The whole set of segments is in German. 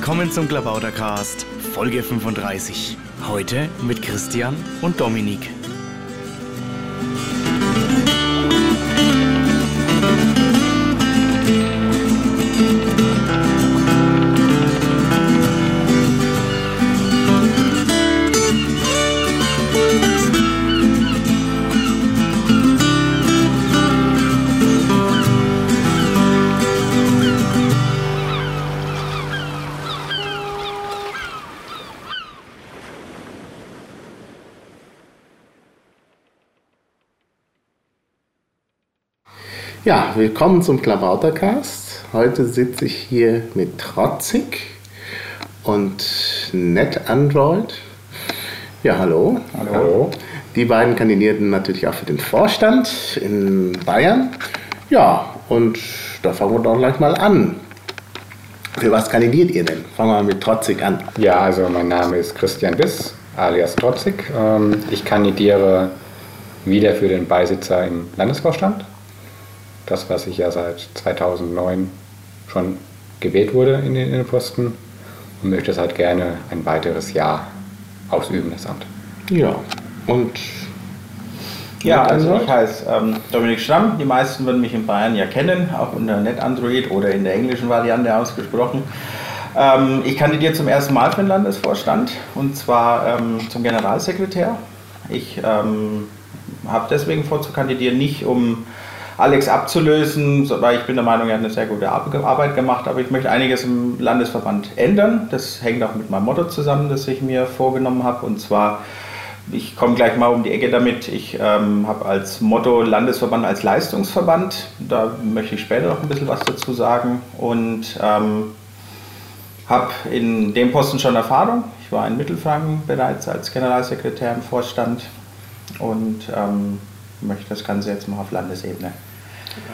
Willkommen zum Klabautercast, Folge 35. Heute mit Christian und Dominik. Ja, willkommen zum Klabautercast. Heute sitze ich hier mit Trotzig und NetAndroid. Ja, hallo. Hallo. Die beiden kandidierten natürlich auch für den Vorstand in Bayern. Ja, und da fangen wir doch gleich mal an. Für was kandidiert ihr denn? Fangen wir mit Trotzig an. Ja, also mein Name ist Christian Biss, alias Trotzig. Ähm, Ich kandidiere wieder für den Beisitzer im Landesvorstand. Das, was ich ja seit 2009 schon gewählt wurde in den in den Posten und möchte es halt gerne ein weiteres Jahr ausüben, das Amt. Ja, und Ja, also ich heiße ähm, Dominik Schramm. Die meisten würden mich in Bayern ja kennen, auch unter NetAndroid oder in der englischen Variante ausgesprochen. Ähm, ich kandidiere zum ersten Mal für den Landesvorstand und zwar ähm, zum Generalsekretär. Ich ähm, habe deswegen vor zu kandidieren, nicht um Alex abzulösen, weil ich bin der Meinung, er hat eine sehr gute Ar- Arbeit gemacht, aber ich möchte einiges im Landesverband ändern. Das hängt auch mit meinem Motto zusammen, das ich mir vorgenommen habe und zwar ich komme gleich mal um die Ecke damit. Ich ähm, habe als Motto Landesverband als Leistungsverband. Da möchte ich später noch ein bisschen was dazu sagen. Und ähm, habe in dem Posten schon Erfahrung. Ich war in Mittelfranken bereits als Generalsekretär im Vorstand und ähm, möchte das Ganze jetzt mal auf Landesebene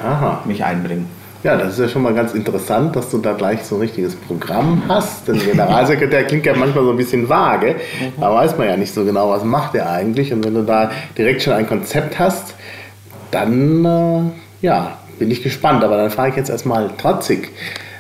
aha. mich einbringen. Ja, das ist ja schon mal ganz interessant, dass du da gleich so ein richtiges Programm hast. Denn Generalsekretär klingt ja manchmal so ein bisschen vage. Da weiß man ja nicht so genau, was macht er eigentlich. Und wenn du da direkt schon ein Konzept hast, dann äh, ja, bin ich gespannt. Aber dann frage ich jetzt erstmal trotzig.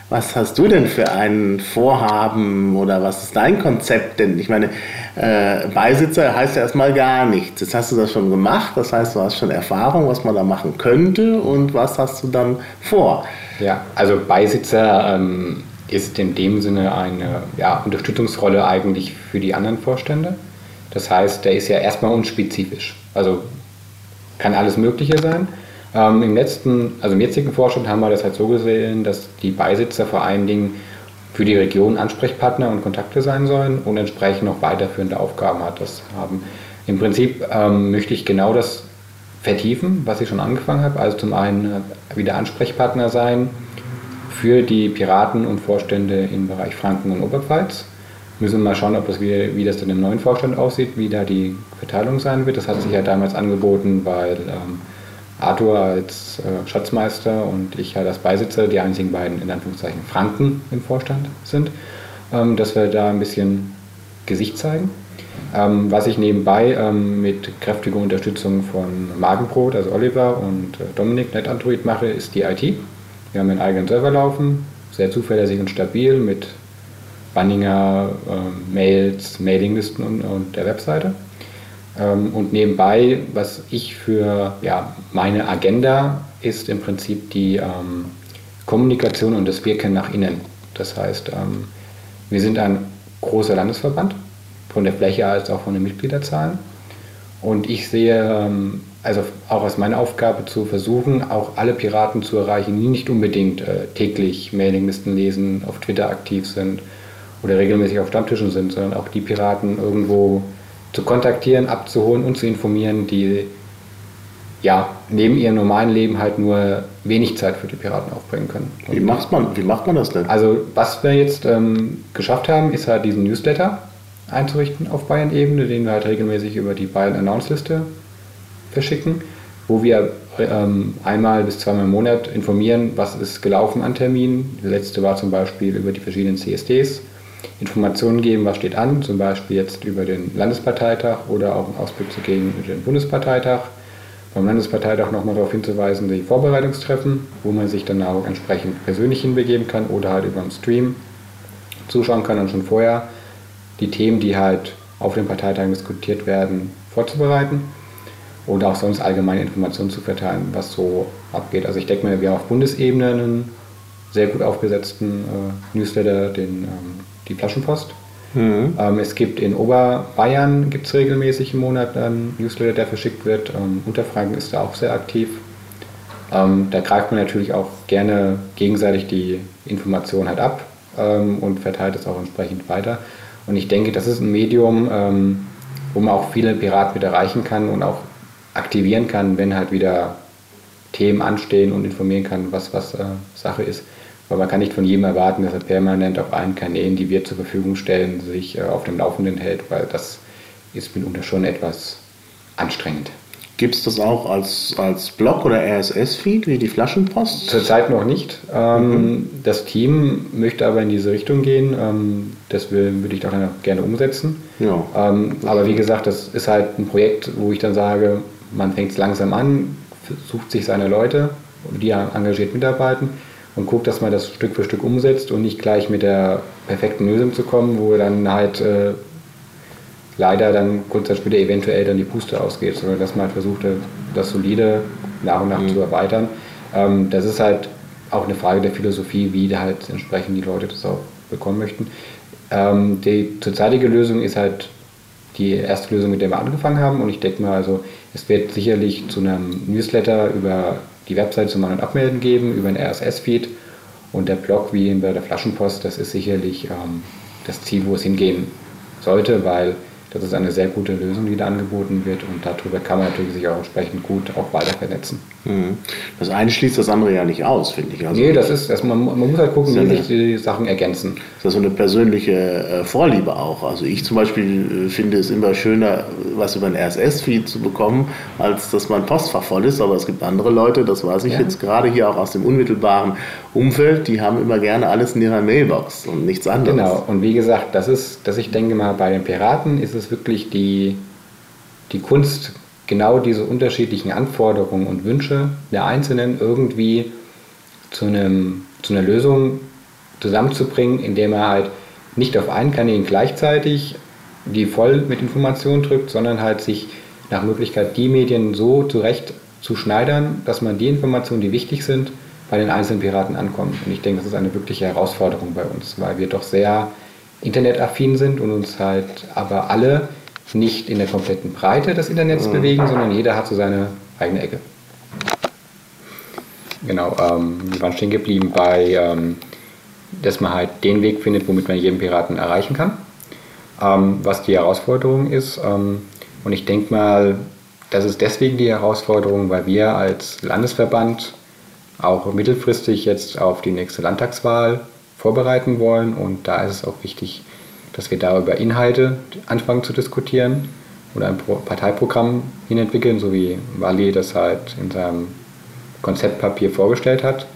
Was hast du denn für ein Vorhaben oder was ist dein Konzept denn? Ich meine, äh, Beisitzer heißt ja erstmal gar nichts. Jetzt hast du das schon gemacht, das heißt, du hast schon Erfahrung, was man da machen könnte und was hast du dann vor? Ja, also Beisitzer ähm, ist in dem Sinne eine ja, Unterstützungsrolle eigentlich für die anderen Vorstände. Das heißt, der ist ja erstmal unspezifisch. Also kann alles Mögliche sein. Ähm, Im letzten, also im jetzigen Vorstand haben wir das halt so gesehen, dass die Beisitzer vor allen Dingen für die Region Ansprechpartner und Kontakte sein sollen und entsprechend noch weiterführende Aufgaben hat. Das haben. Im Prinzip ähm, möchte ich genau das vertiefen, was ich schon angefangen habe. Also zum einen äh, wieder Ansprechpartner sein für die Piraten und Vorstände im Bereich Franken und Oberpfalz. Müssen wir mal schauen, ob das wie, wie das dann im neuen Vorstand aussieht, wie da die Verteilung sein wird. Das hat sich ja damals angeboten, weil ähm, Arthur als äh, Schatzmeister und ich halt als Beisitzer die einzigen beiden in Anführungszeichen Franken im Vorstand sind, ähm, dass wir da ein bisschen Gesicht zeigen. Ähm, was ich nebenbei ähm, mit kräftiger Unterstützung von Magenbrot, also Oliver und äh, Dominik NetAndroid mache, ist die IT. Wir haben einen eigenen Server laufen, sehr zuverlässig und stabil mit Banninger, ähm, Mails, Mailinglisten und, und der Webseite. Ähm, und nebenbei, was ich für ja, meine Agenda ist im Prinzip die ähm, Kommunikation und das Wirken nach innen. Das heißt, ähm, wir sind ein großer Landesverband, von der Fläche als auch von den Mitgliederzahlen. Und ich sehe, ähm, also auch als meine Aufgabe zu versuchen, auch alle Piraten zu erreichen, die nicht unbedingt äh, täglich Mailinglisten lesen, auf Twitter aktiv sind oder regelmäßig auf Stammtischen sind, sondern auch die Piraten irgendwo zu kontaktieren, abzuholen und zu informieren, die ja neben ihrem normalen Leben halt nur wenig Zeit für die Piraten aufbringen können. Wie macht man, wie macht man das denn? Also was wir jetzt ähm, geschafft haben, ist halt diesen Newsletter einzurichten auf Bayern-Ebene, den wir halt regelmäßig über die Bayern Announce-Liste verschicken, wo wir ähm, einmal bis zweimal im Monat informieren, was ist gelaufen an Terminen. Der letzte war zum Beispiel über die verschiedenen CSDs, Informationen geben, was steht an, zum Beispiel jetzt über den Landesparteitag oder auch einen Ausblick zu geben über den Bundesparteitag. Beim Landesparteitag nochmal darauf hinzuweisen, die Vorbereitungstreffen, wo man sich dann auch entsprechend persönlich hinbegeben kann oder halt über einen Stream zuschauen kann und schon vorher die Themen, die halt auf den Parteitagen diskutiert werden, vorzubereiten und auch sonst allgemeine Informationen zu verteilen, was so abgeht. Also ich denke mir, wir haben auf Bundesebene einen sehr gut aufgesetzten äh, Newsletter, den, ähm, die Flaschenpost. Mhm. Ähm, es gibt in Oberbayern gibt's regelmäßig im Monat einen Newsletter, der verschickt wird. Ähm, Unterfranken ist da auch sehr aktiv. Ähm, da greift man natürlich auch gerne gegenseitig die Informationen halt ab ähm, und verteilt es auch entsprechend weiter. Und ich denke, das ist ein Medium, ähm, wo man auch viele Piraten wieder erreichen kann und auch aktivieren kann, wenn halt wieder Themen anstehen und informieren kann, was, was äh, Sache ist. Weil man kann nicht von jedem erwarten, dass er permanent auf allen Kanälen, die wir zur Verfügung stellen, sich äh, auf dem Laufenden hält, weil das ist mitunter schon etwas anstrengend. Gibt es das auch als, als Blog oder RSS-Feed wie die Flaschenpost? Zurzeit noch nicht. Ähm, mhm. Das Team möchte aber in diese Richtung gehen. Ähm, das will, würde ich doch gerne umsetzen. Ja. Ähm, aber wie gesagt, das ist halt ein Projekt, wo ich dann sage, man fängt es langsam an, sucht sich seine Leute, die engagiert mitarbeiten und guckt, dass man das Stück für Stück umsetzt und nicht gleich mit der perfekten Lösung zu kommen, wo dann halt äh, leider dann kurz Zeit später eventuell dann die Puste ausgeht, sondern dass man halt versucht, das solide nach und nach mhm. zu erweitern. Ähm, das ist halt auch eine Frage der Philosophie, wie halt entsprechend die Leute das auch bekommen möchten. Ähm, die zurzeitige Lösung ist halt die erste Lösung, mit der wir angefangen haben und ich denke mal, also es wird sicherlich zu einem Newsletter über die Website zum An- und Abmelden geben, über einen RSS-Feed und der Blog wie bei der Flaschenpost, das ist sicherlich ähm, das Ziel, wo es hingehen sollte, weil das ist eine sehr gute Lösung, die da angeboten wird und darüber kann man natürlich sich auch entsprechend gut auch weiter vernetzen. Mhm. Das eine schließt das andere ja nicht aus, finde ich. Also nee, das ist, das, man, man muss halt gucken, wie sich die Sachen ergänzen. Das ist so eine persönliche äh, Vorliebe auch. Also ich zum Beispiel äh, finde es immer schöner, was über ein RSS-Feed zu bekommen, als dass mein Postfach voll ist. Aber es gibt andere Leute, das weiß ich ja. jetzt gerade hier auch aus dem unmittelbaren Umfeld, die haben immer gerne alles in ihrer Mailbox und nichts anderes. Genau, und wie gesagt, das ist, dass ich denke mal, bei den Piraten ist es wirklich die, die Kunst, genau diese unterschiedlichen Anforderungen und Wünsche der Einzelnen irgendwie zu, einem, zu einer Lösung zusammenzubringen, indem er halt nicht auf einen Kanal gleichzeitig die voll mit Informationen drückt, sondern halt sich nach Möglichkeit die Medien so zurecht zu schneidern, dass man die Informationen, die wichtig sind, bei den einzelnen Piraten ankommen. Und ich denke, das ist eine wirkliche Herausforderung bei uns, weil wir doch sehr internetaffin sind und uns halt aber alle nicht in der kompletten Breite des Internets mhm. bewegen, sondern jeder hat so seine eigene Ecke. Genau, ähm, wir waren stehen geblieben bei, ähm, dass man halt den Weg findet, womit man jeden Piraten erreichen kann, ähm, was die Herausforderung ist. Ähm, und ich denke mal, das ist deswegen die Herausforderung, weil wir als Landesverband auch mittelfristig jetzt auf die nächste Landtagswahl vorbereiten wollen. Und da ist es auch wichtig, dass wir da über Inhalte anfangen zu diskutieren oder ein Parteiprogramm hinentwickeln, so wie Wally das halt in seinem Konzeptpapier vorgestellt hat.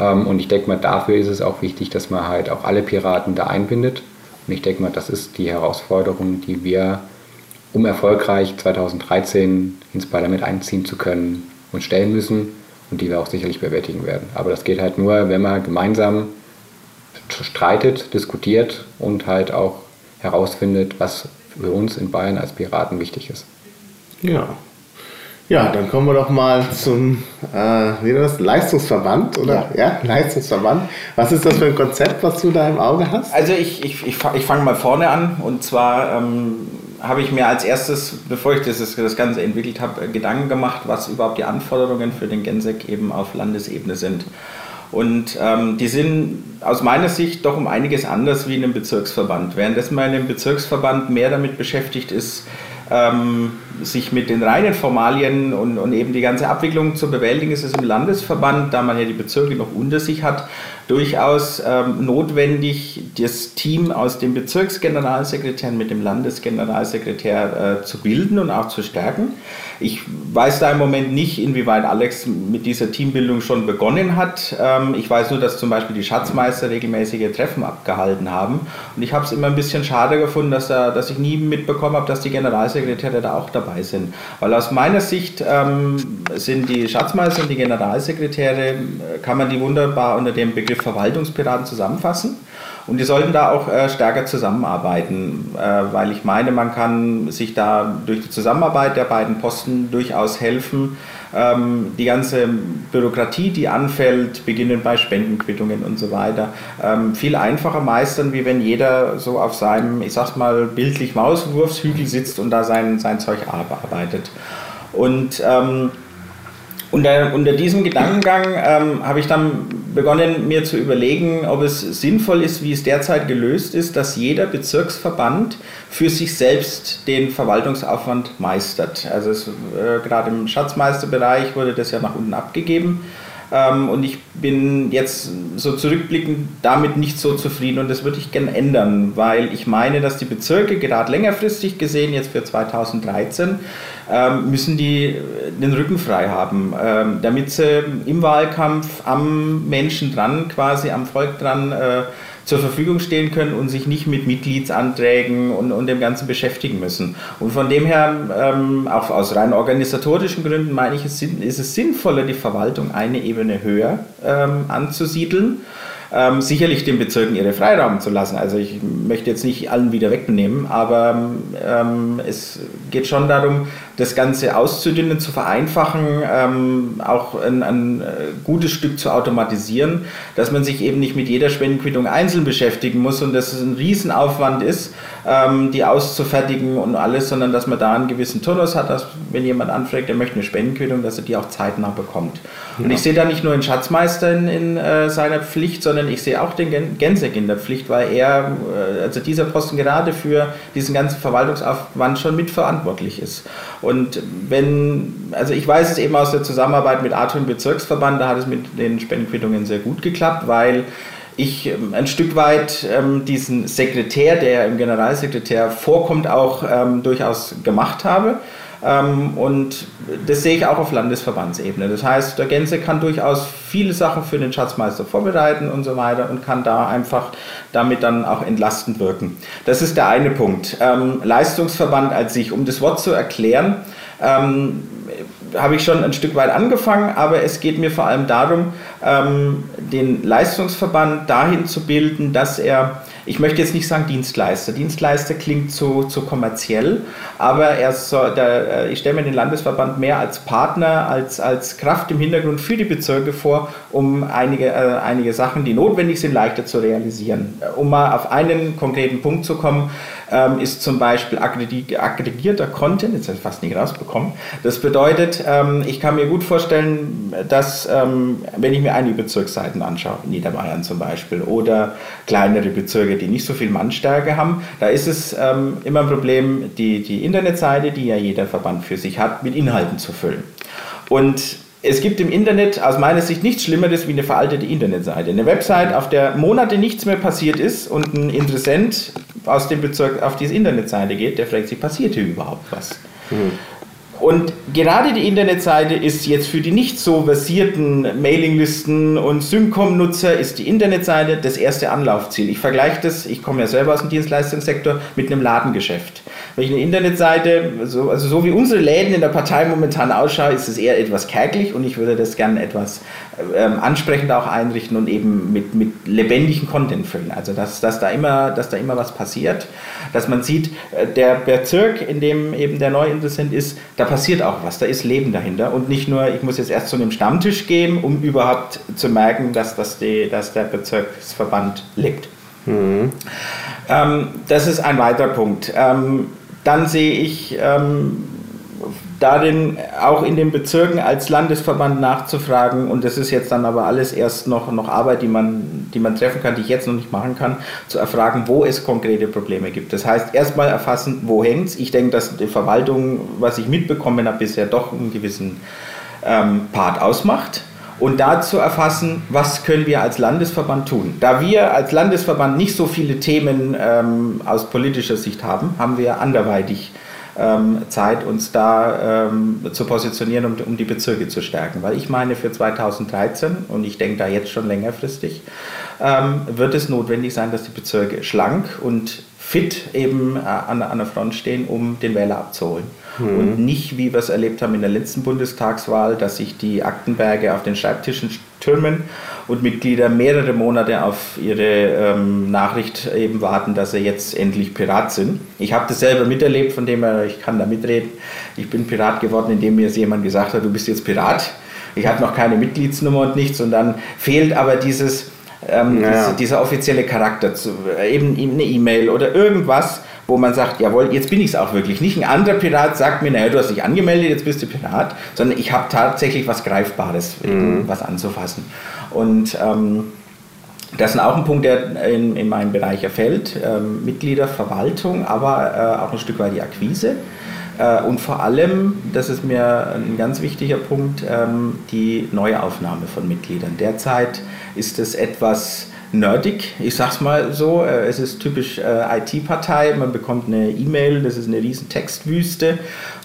Ähm, und ich denke mal, dafür ist es auch wichtig, dass man halt auch alle Piraten da einbindet. Und ich denke mal, das ist die Herausforderung, die wir, um erfolgreich 2013 ins Parlament einziehen zu können, uns stellen müssen und die wir auch sicherlich bewältigen werden. Aber das geht halt nur, wenn man gemeinsam streitet, diskutiert und halt auch herausfindet, was für uns in Bayern als Piraten wichtig ist. Ja. Ja, dann kommen wir doch mal zum äh, wie das? Leistungsverband, oder? Ja. ja. Leistungsverband. Was ist das für ein Konzept, was du da im Auge hast? Also ich, ich, ich, ich fange mal vorne an und zwar ähm, habe ich mir als erstes, bevor ich das, das Ganze entwickelt habe, Gedanken gemacht, was überhaupt die Anforderungen für den Gensek eben auf Landesebene sind. Und ähm, die sind aus meiner Sicht doch um einiges anders wie in einem Bezirksverband. Währenddessen man in einem Bezirksverband mehr damit beschäftigt ist, ähm, sich mit den reinen Formalien und, und, eben die ganze Abwicklung zu bewältigen, ist es im Landesverband, da man ja die Bezirke noch unter sich hat, durchaus ähm, notwendig, das Team aus dem Bezirksgeneralsekretär mit dem Landesgeneralsekretär äh, zu bilden und auch zu stärken. Ich weiß da im Moment nicht, inwieweit Alex mit dieser Teambildung schon begonnen hat. Ähm, ich weiß nur, dass zum Beispiel die Schatzmeister regelmäßige Treffen abgehalten haben. Und ich habe es immer ein bisschen schade gefunden, dass, da, dass ich nie mitbekommen habe, dass die Generalsekretäre da auch dabei sind. Weil aus meiner Sicht ähm, sind die Schatzmeister und die Generalsekretäre, äh, kann man die wunderbar unter dem Begriff Verwaltungspiraten zusammenfassen. Und die sollten da auch äh, stärker zusammenarbeiten, äh, weil ich meine, man kann sich da durch die Zusammenarbeit der beiden Posten durchaus helfen, ähm, die ganze Bürokratie, die anfällt, beginnend bei Spendenquittungen und so weiter, ähm, viel einfacher meistern, wie wenn jeder so auf seinem, ich sag's mal, bildlich Mauswurfshügel sitzt und da sein, sein Zeug arbeitet. Und ähm, unter, unter diesem Gedankengang ähm, habe ich dann begonnen, mir zu überlegen, ob es sinnvoll ist, wie es derzeit gelöst ist, dass jeder Bezirksverband für sich selbst den Verwaltungsaufwand meistert. Also es, äh, gerade im Schatzmeisterbereich wurde das ja nach unten abgegeben. Ähm, und ich bin jetzt so zurückblickend damit nicht so zufrieden und das würde ich gerne ändern, weil ich meine, dass die Bezirke gerade längerfristig gesehen, jetzt für 2013, ähm, müssen die äh, den Rücken frei haben, ähm, damit sie im Wahlkampf am Menschen dran, quasi am Volk dran, äh, zur Verfügung stehen können und sich nicht mit Mitgliedsanträgen und, und dem Ganzen beschäftigen müssen. Und von dem her, ähm, auch aus rein organisatorischen Gründen, meine ich, es ist es sinnvoller, die Verwaltung eine Ebene höher ähm, anzusiedeln ähm, sicherlich den Bezirken ihre Freiraum zu lassen. Also ich möchte jetzt nicht allen wieder wegnehmen, aber ähm, es geht schon darum, das Ganze auszudünnen, zu vereinfachen, ähm, auch ein, ein, äh, gutes Stück zu automatisieren, dass man sich eben nicht mit jeder Spendenquittung einzeln beschäftigen muss und dass es ein Riesenaufwand ist, ähm, die auszufertigen und alles, sondern dass man da einen gewissen Turnus hat, dass wenn jemand anfragt, er möchte eine Spendenquittung, dass er die auch zeitnah bekommt. Ja. Und ich sehe da nicht nur den Schatzmeister in, in äh, seiner Pflicht, sondern ich sehe auch den Gensek in der Pflicht, weil er, äh, also dieser Posten gerade für diesen ganzen Verwaltungsaufwand schon mitverantwortlich ist. Und wenn, also ich weiß es eben aus der Zusammenarbeit mit Arthur im Bezirksverband, da hat es mit den Spendenquittungen sehr gut geklappt, weil ich ähm, ein Stück weit ähm, diesen Sekretär, der im Generalsekretär vorkommt, auch ähm, durchaus gemacht habe. Ähm, und das sehe ich auch auf Landesverbandsebene. Das heißt, der Gänse kann durchaus viele Sachen für den Schatzmeister vorbereiten und so weiter und kann da einfach damit dann auch entlastend wirken. Das ist der eine Punkt. Ähm, Leistungsverband als sich, um das Wort zu erklären, ähm, habe ich schon ein Stück weit angefangen, aber es geht mir vor allem darum, den Leistungsverband dahin zu bilden, dass er ich möchte jetzt nicht sagen Dienstleister. Dienstleister klingt zu, zu kommerziell, aber er soll, der, äh, ich stelle mir den Landesverband mehr als Partner, als, als Kraft im Hintergrund für die Bezirke vor, um einige, äh, einige Sachen, die notwendig sind, leichter zu realisieren. Äh, um mal auf einen konkreten Punkt zu kommen, ähm, ist zum Beispiel aggregierter Content, jetzt habe ich fast nicht rausbekommen. Das bedeutet, ähm, ich kann mir gut vorstellen, dass ähm, wenn ich mir einige Bezirksseiten anschaue, Niederbayern zum Beispiel, oder kleinere Bezirke, die nicht so viel Mannstärke haben, da ist es ähm, immer ein Problem, die, die Internetseite, die ja jeder Verband für sich hat, mit Inhalten zu füllen. Und es gibt im Internet aus meiner Sicht nichts Schlimmeres wie eine veraltete Internetseite. Eine Website, auf der Monate nichts mehr passiert ist und ein Interessent aus dem Bezirk auf diese Internetseite geht, der fragt sich, passiert hier überhaupt was? Mhm. Und gerade die Internetseite ist jetzt für die nicht so versierten Mailinglisten und Syncom-Nutzer ist die Internetseite das erste Anlaufziel. Ich vergleiche das, ich komme ja selber aus dem Dienstleistungssektor, mit einem Ladengeschäft. Wenn ich eine Internetseite, so, also so wie unsere Läden in der Partei momentan ausschauen, ist es eher etwas kärglich und ich würde das gerne etwas ähm, ansprechender auch einrichten und eben mit, mit lebendigen Content füllen. Also dass, dass, da immer, dass da immer was passiert, dass man sieht, äh, der Bezirk, in dem eben der Neuinteressent ist, da passiert auch was, da ist Leben dahinter und nicht nur, ich muss jetzt erst zu einem Stammtisch gehen, um überhaupt zu merken, dass, das die, dass der Bezirksverband lebt. Mhm. Ähm, das ist ein weiterer Punkt. Ähm, dann sehe ich darin auch in den Bezirken als Landesverband nachzufragen und das ist jetzt dann aber alles erst noch, noch Arbeit, die man, die man treffen kann, die ich jetzt noch nicht machen kann, zu erfragen, wo es konkrete Probleme gibt. Das heißt, erstmal erfassen, wo hängt es. Ich denke, dass die Verwaltung, was ich mitbekommen habe, bisher doch einen gewissen ähm, Part ausmacht und dazu erfassen, was können wir als Landesverband tun. Da wir als Landesverband nicht so viele Themen ähm, aus politischer Sicht haben, haben wir anderweitig Zeit, uns da ähm, zu positionieren, um, um, die Bezirke zu stärken. Weil ich meine, für 2013, und ich denke da jetzt schon längerfristig, ähm, wird es notwendig sein, dass die Bezirke schlank und fit eben äh, an, an der Front stehen, um den Wähler abzuholen. Mhm. Und nicht, wie wir es erlebt haben in der letzten Bundestagswahl, dass sich die Aktenberge auf den Schreibtischen türmen und Mitglieder mehrere Monate auf ihre ähm, Nachricht eben warten, dass sie jetzt endlich Pirat sind. Ich habe das selber miterlebt, von dem her, ich kann da mitreden. Ich bin Pirat geworden, indem mir jemand gesagt hat, du bist jetzt Pirat. Ich hatte noch keine Mitgliedsnummer und nichts und dann fehlt aber dieses, ähm, Ja. diese, dieser offizielle Charakter, zu, eben eine E-Mail oder irgendwas, wo man sagt, jawohl, jetzt bin ich es auch wirklich. Nicht ein anderer Pirat sagt mir, naja, du hast dich angemeldet, jetzt bist du Pirat, sondern ich habe tatsächlich was Greifbares, eben was anzufassen. Und ähm, das ist auch ein Punkt, der in, in meinen Bereich erfällt. Ähm, Mitglieder, Verwaltung, aber äh, auch ein Stück weit die Akquise. Äh, und vor allem, das ist mir ein ganz wichtiger Punkt, ähm, die Neuaufnahme von Mitgliedern. Derzeit ist es etwas nerdig, ich sag's mal so. Äh, es ist typisch äh, IT-Partei. Man bekommt eine E-Mail, das ist eine riesen Textwüste,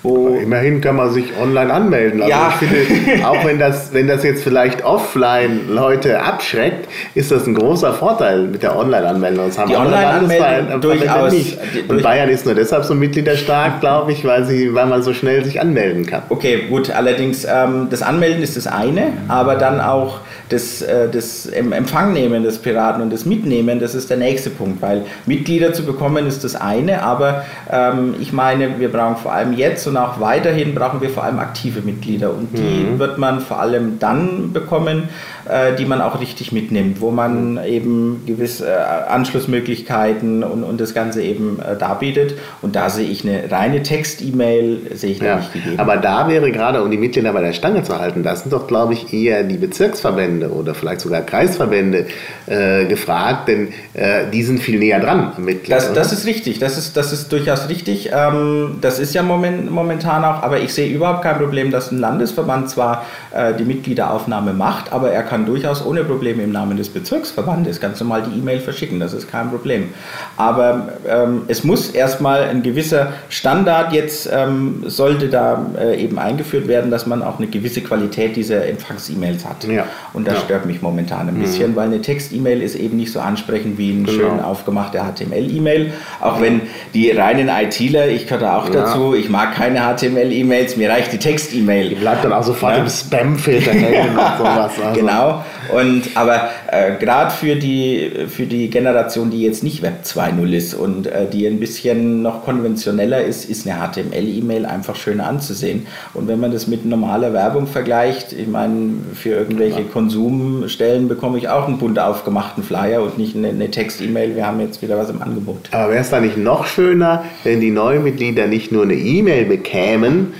wo Immerhin kann man sich online anmelden. Also Ja. ich finde, auch wenn das, wenn das jetzt vielleicht offline Leute abschreckt, ist das ein großer Vorteil mit der Online-Anmeldung. Das haben Die Online-Anmeldung durchaus. nicht. Und durch- Bayern ist nur deshalb so mitgliederstark, glaube ich, weil, sie, weil man so schnell sich anmelden kann. Okay, gut, allerdings ähm, das Anmelden ist das eine, aber dann auch das, äh, das Em- Empfangnehmen des Piraten und das Mitnehmen, das ist der nächste Punkt, weil Mitglieder zu bekommen ist das eine, aber ähm, ich meine, wir brauchen vor allem jetzt und auch weiterhin brauchen wir vor allem aktive Mitglieder und die wird man vor allem dann bekommen, äh, die man auch richtig mitnimmt, wo man eben gewisse äh, Anschlussmöglichkeiten und, und das Ganze eben äh, darbietet und da sehe ich eine reine Text-E-Mail, sehe ich da Ja, nicht gegeben. aber da wäre gerade, um die Mitglieder bei der Stange zu halten, das sind doch, glaube ich, eher die Bezirksverbände oder vielleicht sogar Kreisverbände äh, gefragt, denn äh, die sind viel näher dran Mitglied. Das, das ist richtig, das ist, das ist durchaus richtig. Ähm, das ist ja moment, momentan auch, aber ich sehe überhaupt kein Problem, dass ein Landesverband zwar äh, die Mitgliederaufnahme macht, aber er kann durchaus ohne Probleme im Namen des Bezirksverbandes ganz normal die E-Mail verschicken, das ist kein Problem. Aber ähm, es muss erstmal ein gewisser Standard jetzt, ähm, sollte da äh, eben eingeführt werden, dass man auch eine gewisse Qualität dieser Empfangs-E-Mails hat. Ja. Und das Ja. stört mich momentan ein bisschen, weil eine Text-E-Mail ist eben nicht so ansprechend wie ein Genau. schön aufgemachte HTML-E-Mail. Auch wenn die reinen ITler, ich gehöre auch Ja. dazu, ich mag keine HTML-E-Mails, mir reicht die Die Text-E-Mail. bleibt dann auch sofort im Spam-Filter hängen und sowas. Also. Genau. Und aber äh, gerade für die für die Generation, die jetzt nicht Web 2.0 ist und äh, die ein bisschen noch konventioneller ist, ist eine HTML-E-Mail einfach schön anzusehen. Und wenn man das mit normaler Werbung vergleicht, ich meine, für irgendwelche Konsumstellen bekomme ich auch einen bunt aufgemachten Flyer und nicht eine, eine Text-E-Mail. Wir haben jetzt wieder was im Angebot. Aber wäre es da nicht noch schöner, wenn die neuen Mitglieder nicht nur eine E-Mail bekämen,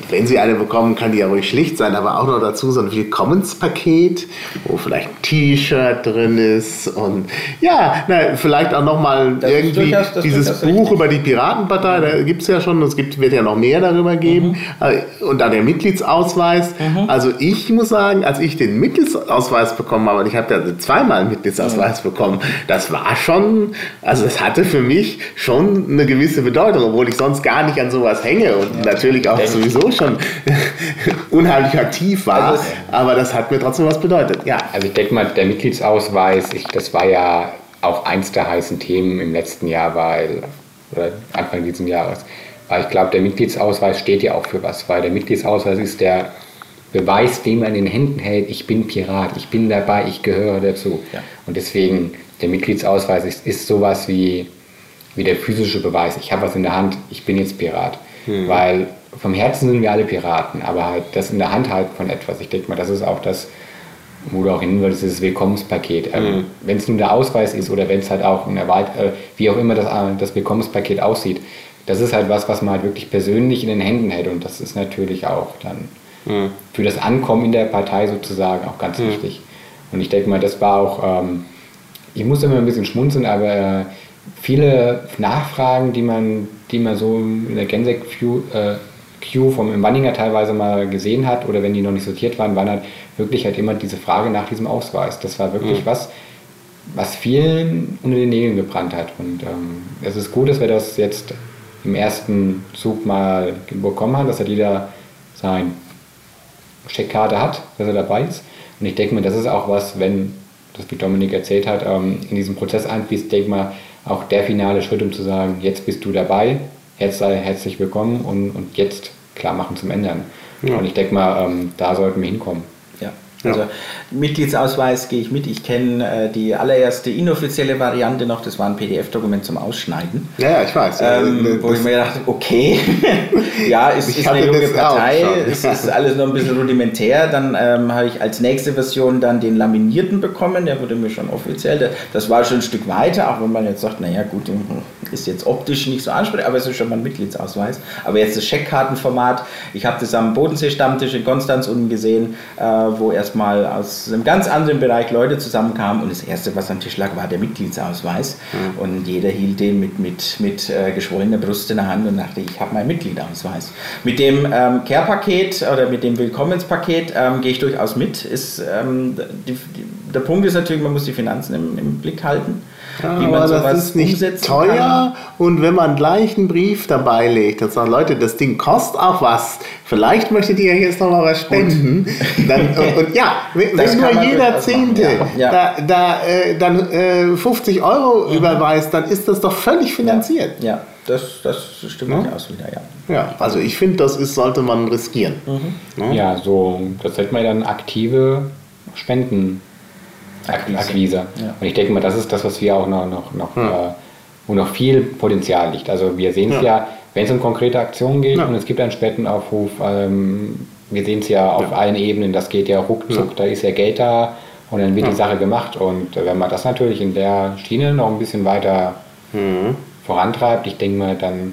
und wenn sie eine bekommen, kann die ja ruhig schlicht sein, aber auch noch dazu so ein Willkommenspaket, wo vielleicht ein T-Shirt drin ist und ja, na, vielleicht auch nochmal Das irgendwie durchaus- das dieses Buch richtig. über die Piratenpartei, da gibt es ja schon, es gibt, wird ja noch mehr darüber geben. Äh, und dann der Mitgliedsausweis. Also ich muss sagen, als ich den Mitgliedsausweis bekommen habe, und ich habe ja zweimal einen Mitgliedsausweis bekommen, das war schon, also es hatte für mich schon eine gewisse Bedeutung, obwohl ich sonst gar nicht an sowas hänge und natürlich auch sowieso schon unheimlich aktiv war, Also aber das hat mir trotzdem was bedeutet. Ja, Also ich denke mal, der Mitgliedsausweis, ich, das war ja auch eins der heißen Themen im letzten Jahr, weil, oder Anfang dieses Jahres. Weil ich glaube, der Mitgliedsausweis steht ja auch für was, weil der Mitgliedsausweis ist der Beweis, den man in den Händen hält, ich bin Pirat, ich bin dabei, ich gehöre dazu. Ja. Und deswegen, der Mitgliedsausweis ist, ist sowas wie, wie der physische Beweis. Ich habe was in der Hand, ich bin jetzt Pirat. Weil vom Herzen sind wir alle Piraten, aber halt das in der Hand halten von etwas. Ich denke mal, das ist auch das, wo du auch hin würdest, dieses Willkommenspaket. Ähm, wenn es nun der Ausweis ist oder wenn es halt auch ein Erweit äh, wie auch immer das, äh, das Willkommenspaket aussieht, das ist halt was, was man halt wirklich persönlich in den Händen hält und das ist natürlich auch dann für das Ankommen in der Partei sozusagen auch ganz wichtig. Und ich denke mal, das war auch, ähm, ich muss immer ein bisschen schmunzeln, aber äh, viele Nachfragen, die man, die man so in der Gensec Queue, äh, Queue vom im Wanninger teilweise mal gesehen hat oder wenn die noch nicht sortiert waren, waren halt wirklich halt immer diese Frage nach diesem Ausweis. Das war wirklich was, was vielen unter den Nägeln gebrannt hat. Und ähm, es ist gut, dass wir das jetzt im ersten Zug mal bekommen haben, dass halt jeder sein Checkkarte hat, dass er dabei ist. Und ich denke mir, das ist auch was, wenn, das wie Dominik erzählt hat, ähm, in diesem Prozess einfließt, denke mal, auch der finale Schritt, um zu sagen, jetzt bist du dabei, jetzt sei herzlich willkommen und, und jetzt klar machen zum Ändern. Und ich denke mal, ähm, da sollten wir hinkommen. Ja. Also Mitgliedsausweis gehe ich mit. Ich kenne äh, die allererste inoffizielle Variante noch, das war ein PDF-Dokument zum Ausschneiden. Ja, ja ich weiß. Ähm, wo ich mir dachte, okay, ja, es ist eine junge Partei, es ist alles noch ein bisschen rudimentär. Dann ähm, habe ich als nächste Version dann den laminierten bekommen, der wurde mir schon offiziell. Das war schon ein Stück weiter, auch wenn man jetzt sagt, naja gut, ist jetzt optisch nicht so ansprechend, aber es ist schon mal ein Mitgliedsausweis. Aber jetzt das Scheckkartenformat, ich habe das am Bodensee-Stammtisch in Konstanz unten gesehen, äh, wo erst erstmal aus einem ganz anderen Bereich Leute zusammenkamen und das Erste, was am Tisch lag, war der Mitgliedsausweis. Mhm. Und jeder hielt den mit, mit, mit äh, geschwollener Brust in der Hand und dachte, ich habe meinen Mitgliedsausweis. Mit dem ähm, Care-Paket oder mit dem Willkommenspaket ähm, gehe ich durchaus mit. Ist, ähm, die, die, der Punkt ist natürlich, man muss die Finanzen im, im Blick halten. Ja, wie man das ist nicht teuer kann. und wenn man gleich einen Brief dabei legt und sagt, Leute, das Ding kostet auch was, vielleicht möchtet ihr jetzt noch mal was spenden, dann, und, und, ja, wenn, nur jeder Zehnte ja, ja. da, da äh, dann äh, 50 Euro mhm. überweist, dann ist das doch völlig finanziert. Ja, ja. Das, das stimmt ja? aus wieder, ja. Ja, also ich finde, das ist, sollte man riskieren. Mhm. Ja, so, das sollte man dann aktive Spenden Akquise. Akquise. Ja. Und ich denke mal, das ist das, was wir auch noch, noch, noch hm. äh, wo noch viel Potenzial liegt. Also wir sehen es ja. ja, wenn es um konkrete Aktionen geht ja. und es gibt einen Spendenaufruf, ähm, wir sehen es ja auf allen Ebenen, das geht ja ruckzuck, da ist ja Geld da und dann wird die Sache gemacht. Und wenn man das natürlich in der Schiene noch ein bisschen weiter mhm. vorantreibt, ich denke mal, dann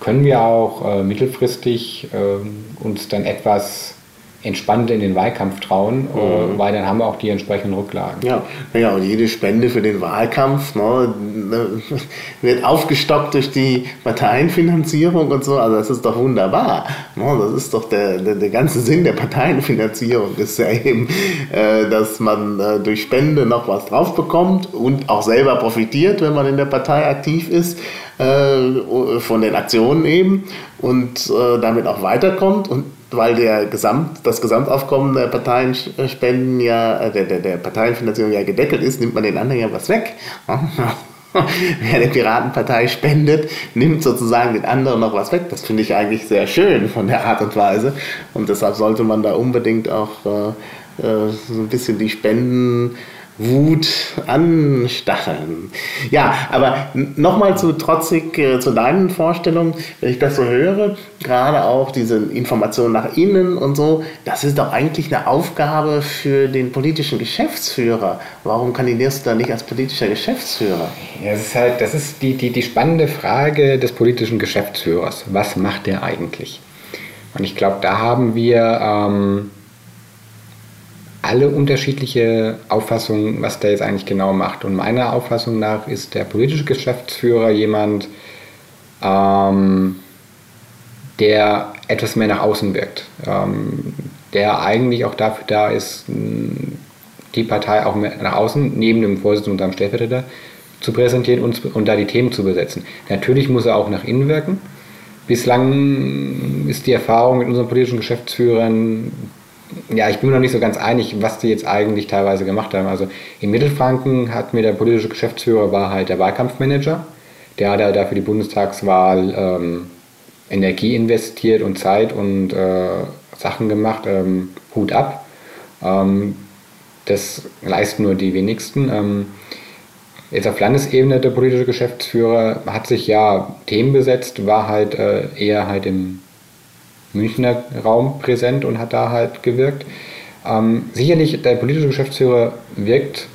können wir auch äh, mittelfristig äh, uns dann etwas entspannt in den Wahlkampf trauen, äh, mhm. weil dann haben wir auch die entsprechenden Rücklagen. Ja, ja und jede Spende für den Wahlkampf ne, ne, wird aufgestockt durch die Parteienfinanzierung und so. Also das ist doch wunderbar. Ne, das ist doch der, der, der ganze Sinn der Parteienfinanzierung, ist ja eben, äh, dass man äh, durch Spende noch was drauf bekommt und auch selber profitiert, wenn man in der Partei aktiv ist äh, von den Aktionen eben und äh, damit auch weiterkommt und weil der Gesamt, das Gesamtaufkommen der Parteienspenden ja, äh, der, der, der Parteienfinanzierung ja gedeckelt ist, nimmt man den anderen ja was weg. Wer der Piratenpartei spendet, nimmt sozusagen den anderen noch was weg. Das finde ich eigentlich sehr schön von der Art und Weise. Und deshalb sollte man da unbedingt auch äh, äh so ein bisschen die Spenden Wut anstacheln. Ja, aber nochmal zu trotzig äh, zu deinen Vorstellungen, wenn ich das so höre, gerade auch diese Information nach innen und so, das ist doch eigentlich eine Aufgabe für den politischen Geschäftsführer. Warum kandidierst du da nicht als politischer Geschäftsführer? Ja, das ist halt, das ist die, die, die spannende Frage des politischen Geschäftsführers. Was macht der eigentlich? Und ich glaube, da haben wir ähm, alle unterschiedliche Auffassungen, was der jetzt eigentlich genau macht. Und meiner Auffassung nach ist der politische Geschäftsführer jemand, ähm, der etwas mehr nach außen wirkt, ähm, der eigentlich auch dafür da ist, die Partei auch mehr nach außen, neben dem Vorsitzenden und seinem Stellvertreter, zu präsentieren und, und da die Themen zu besetzen. Natürlich muss er auch nach innen wirken. Bislang ist die Erfahrung mit unseren politischen Geschäftsführern ja, ich bin mir noch nicht so ganz einig, was die jetzt eigentlich teilweise gemacht haben. Also in Mittelfranken hat mir der politische Geschäftsführer war halt der Wahlkampfmanager. Der hat da für die Bundestagswahl ähm, Energie investiert und Zeit und äh, Sachen gemacht. Ähm, Hut ab. Ähm, das leisten nur die wenigsten. Ähm, jetzt auf Landesebene der politische Geschäftsführer hat sich ja Themen besetzt, war halt äh, eher halt im Münchner Raum präsent und hat da halt gewirkt. Ähm, sicherlich, der politische Geschäftsführer wirkt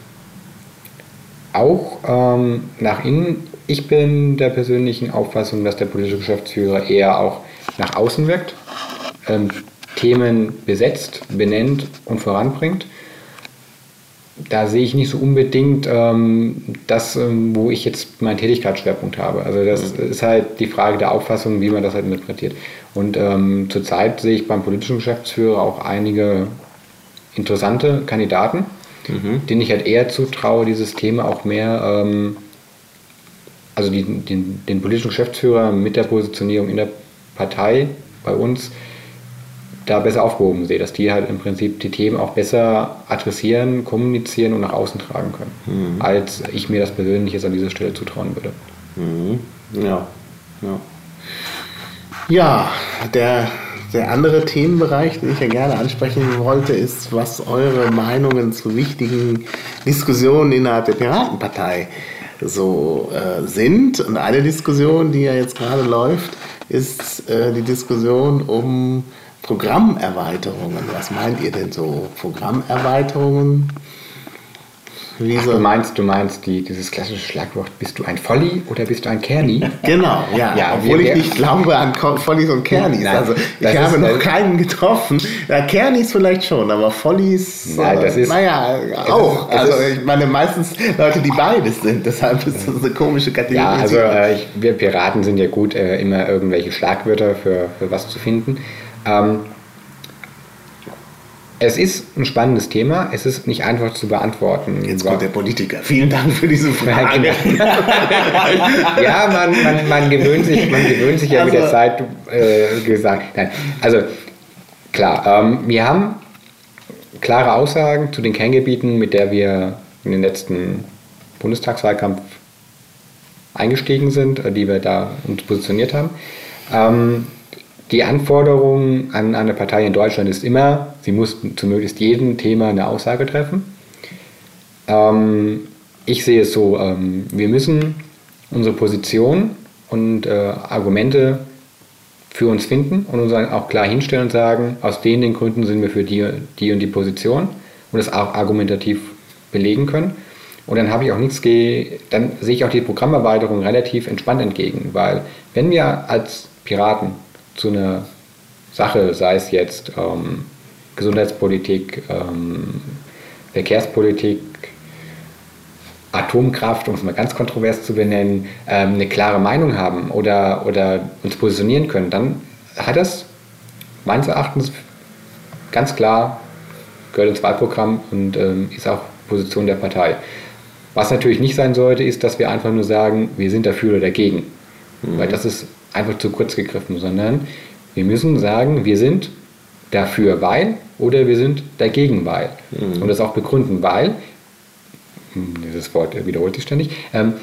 auch ähm, nach innen. Ich bin der persönlichen Auffassung, dass der politische Geschäftsführer eher auch nach außen wirkt, ähm, Themen besetzt, benennt und voranbringt da sehe ich nicht so unbedingt ähm, das, ähm, wo ich jetzt meinen Tätigkeitsschwerpunkt habe. Also das mhm. ist halt die Frage der Auffassung, wie man das halt interpretiert. Und ähm, zurzeit sehe ich beim politischen Geschäftsführer auch einige interessante Kandidaten, mhm. denen ich halt eher zutraue, dieses Thema auch mehr, ähm, also die, den, den politischen Geschäftsführer mit der Positionierung in der Partei bei uns da besser aufgehoben sehe, dass die halt im Prinzip die Themen auch besser adressieren, kommunizieren und nach außen tragen können, mhm. als ich mir das persönlich jetzt an dieser Stelle zutrauen würde. Mhm. Ja, ja. Ja, der, der andere Themenbereich, den ich ja gerne ansprechen wollte, ist, was eure Meinungen zu wichtigen Diskussionen innerhalb der Piratenpartei so äh, sind. Und eine Diskussion, die ja jetzt gerade läuft, ist äh, die Diskussion um Programmerweiterungen. Was meint ihr denn so? Programmerweiterungen? Ach, du meinst, du meinst die, dieses klassische Schlagwort, bist du ein Volli oder bist du ein Kerni? Genau, ja. ja Obwohl wir, ich nicht glaube an Vollis und Kernis. Nein, also ich habe noch keinen getroffen. Ja, Kernis vielleicht schon, aber Vollis, nein, das ist, naja, auch. Ist, also ich meine, meistens Leute, die beides sind. Deshalb ist das eine komische Kategorie. Ja, also äh, ich, wir Piraten sind ja gut, äh, immer irgendwelche Schlagwörter für, für was zu finden. Ähm, es ist ein spannendes Thema, es ist nicht einfach zu beantworten. Jetzt kommt der Politiker. Vielen Dank für diese Frage. ja, man, man, man, gewöhnt sich, man gewöhnt sich ja also, mit der Zeit äh, gesagt. Nein. Also klar, ähm, wir haben klare Aussagen zu den Kerngebieten, mit der wir in den letzten Bundestagswahlkampf eingestiegen sind, äh, die wir da uns positioniert haben. Ähm, die Anforderung an eine Partei in Deutschland ist immer, sie muss zu möglichst jedem Thema eine Aussage treffen. Ähm, ich sehe es so, ähm, wir müssen unsere Position und äh, Argumente für uns finden und uns auch klar hinstellen und sagen, aus den, den Gründen sind wir für die, die und die Position und das auch argumentativ belegen können. Und dann habe ich auch nichts, dann sehe ich auch die Programmerweiterung relativ entspannt entgegen, weil wenn wir als Piraten zu einer Sache, sei es jetzt ähm, Gesundheitspolitik, ähm, Verkehrspolitik, Atomkraft, um es mal ganz kontrovers zu benennen, ähm, eine klare Meinung haben oder, oder uns positionieren können, dann hat das meines Erachtens ganz klar gehört ins Wahlprogramm und ähm, ist auch Position der Partei. Was natürlich nicht sein sollte, ist, dass wir einfach nur sagen, wir sind dafür oder dagegen. Mhm. Weil das ist einfach zu kurz gegriffen, sondern wir müssen sagen, wir sind dafür, weil oder wir sind dagegen, weil. Mhm. Und das auch begründen, weil, hm, dieses Wort wiederholt sich ständig, ähm,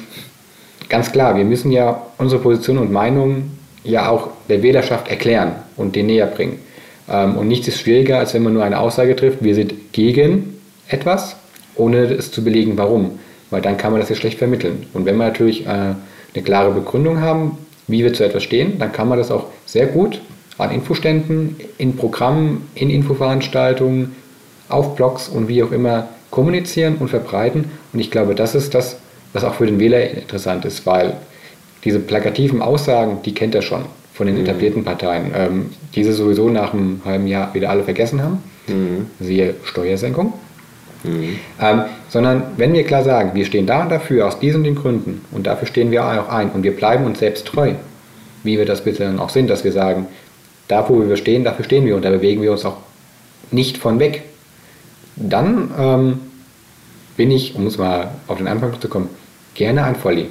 ganz klar, wir müssen ja unsere Position und Meinung ja auch der Wählerschaft erklären und den näher bringen. Ähm, und nichts ist schwieriger, als wenn man nur eine Aussage trifft, wir sind gegen etwas, ohne es zu belegen, warum. Weil dann kann man das ja schlecht vermitteln. Und wenn wir natürlich äh, eine klare Begründung haben, wie wir zu etwas stehen, dann kann man das auch sehr gut an Infoständen, in Programmen, in Infoveranstaltungen, auf Blogs und wie auch immer kommunizieren und verbreiten. Und ich glaube, das ist das, was auch für den Wähler interessant ist, weil diese plakativen Aussagen, die kennt er schon von den mhm. etablierten Parteien, ähm, diese sowieso nach einem halben Jahr wieder alle vergessen haben. Mhm. Siehe Steuersenkung. Mhm. Ähm, sondern wenn wir klar sagen, wir stehen da und dafür, aus diesen den Gründen, und dafür stehen wir auch ein, und wir bleiben uns selbst treu, wie wir das bisher auch sind, dass wir sagen, da wo wir stehen, dafür stehen wir und da bewegen wir uns auch nicht von weg, dann ähm, bin ich, um es mal auf den Anfang zu kommen, gerne ein Volli.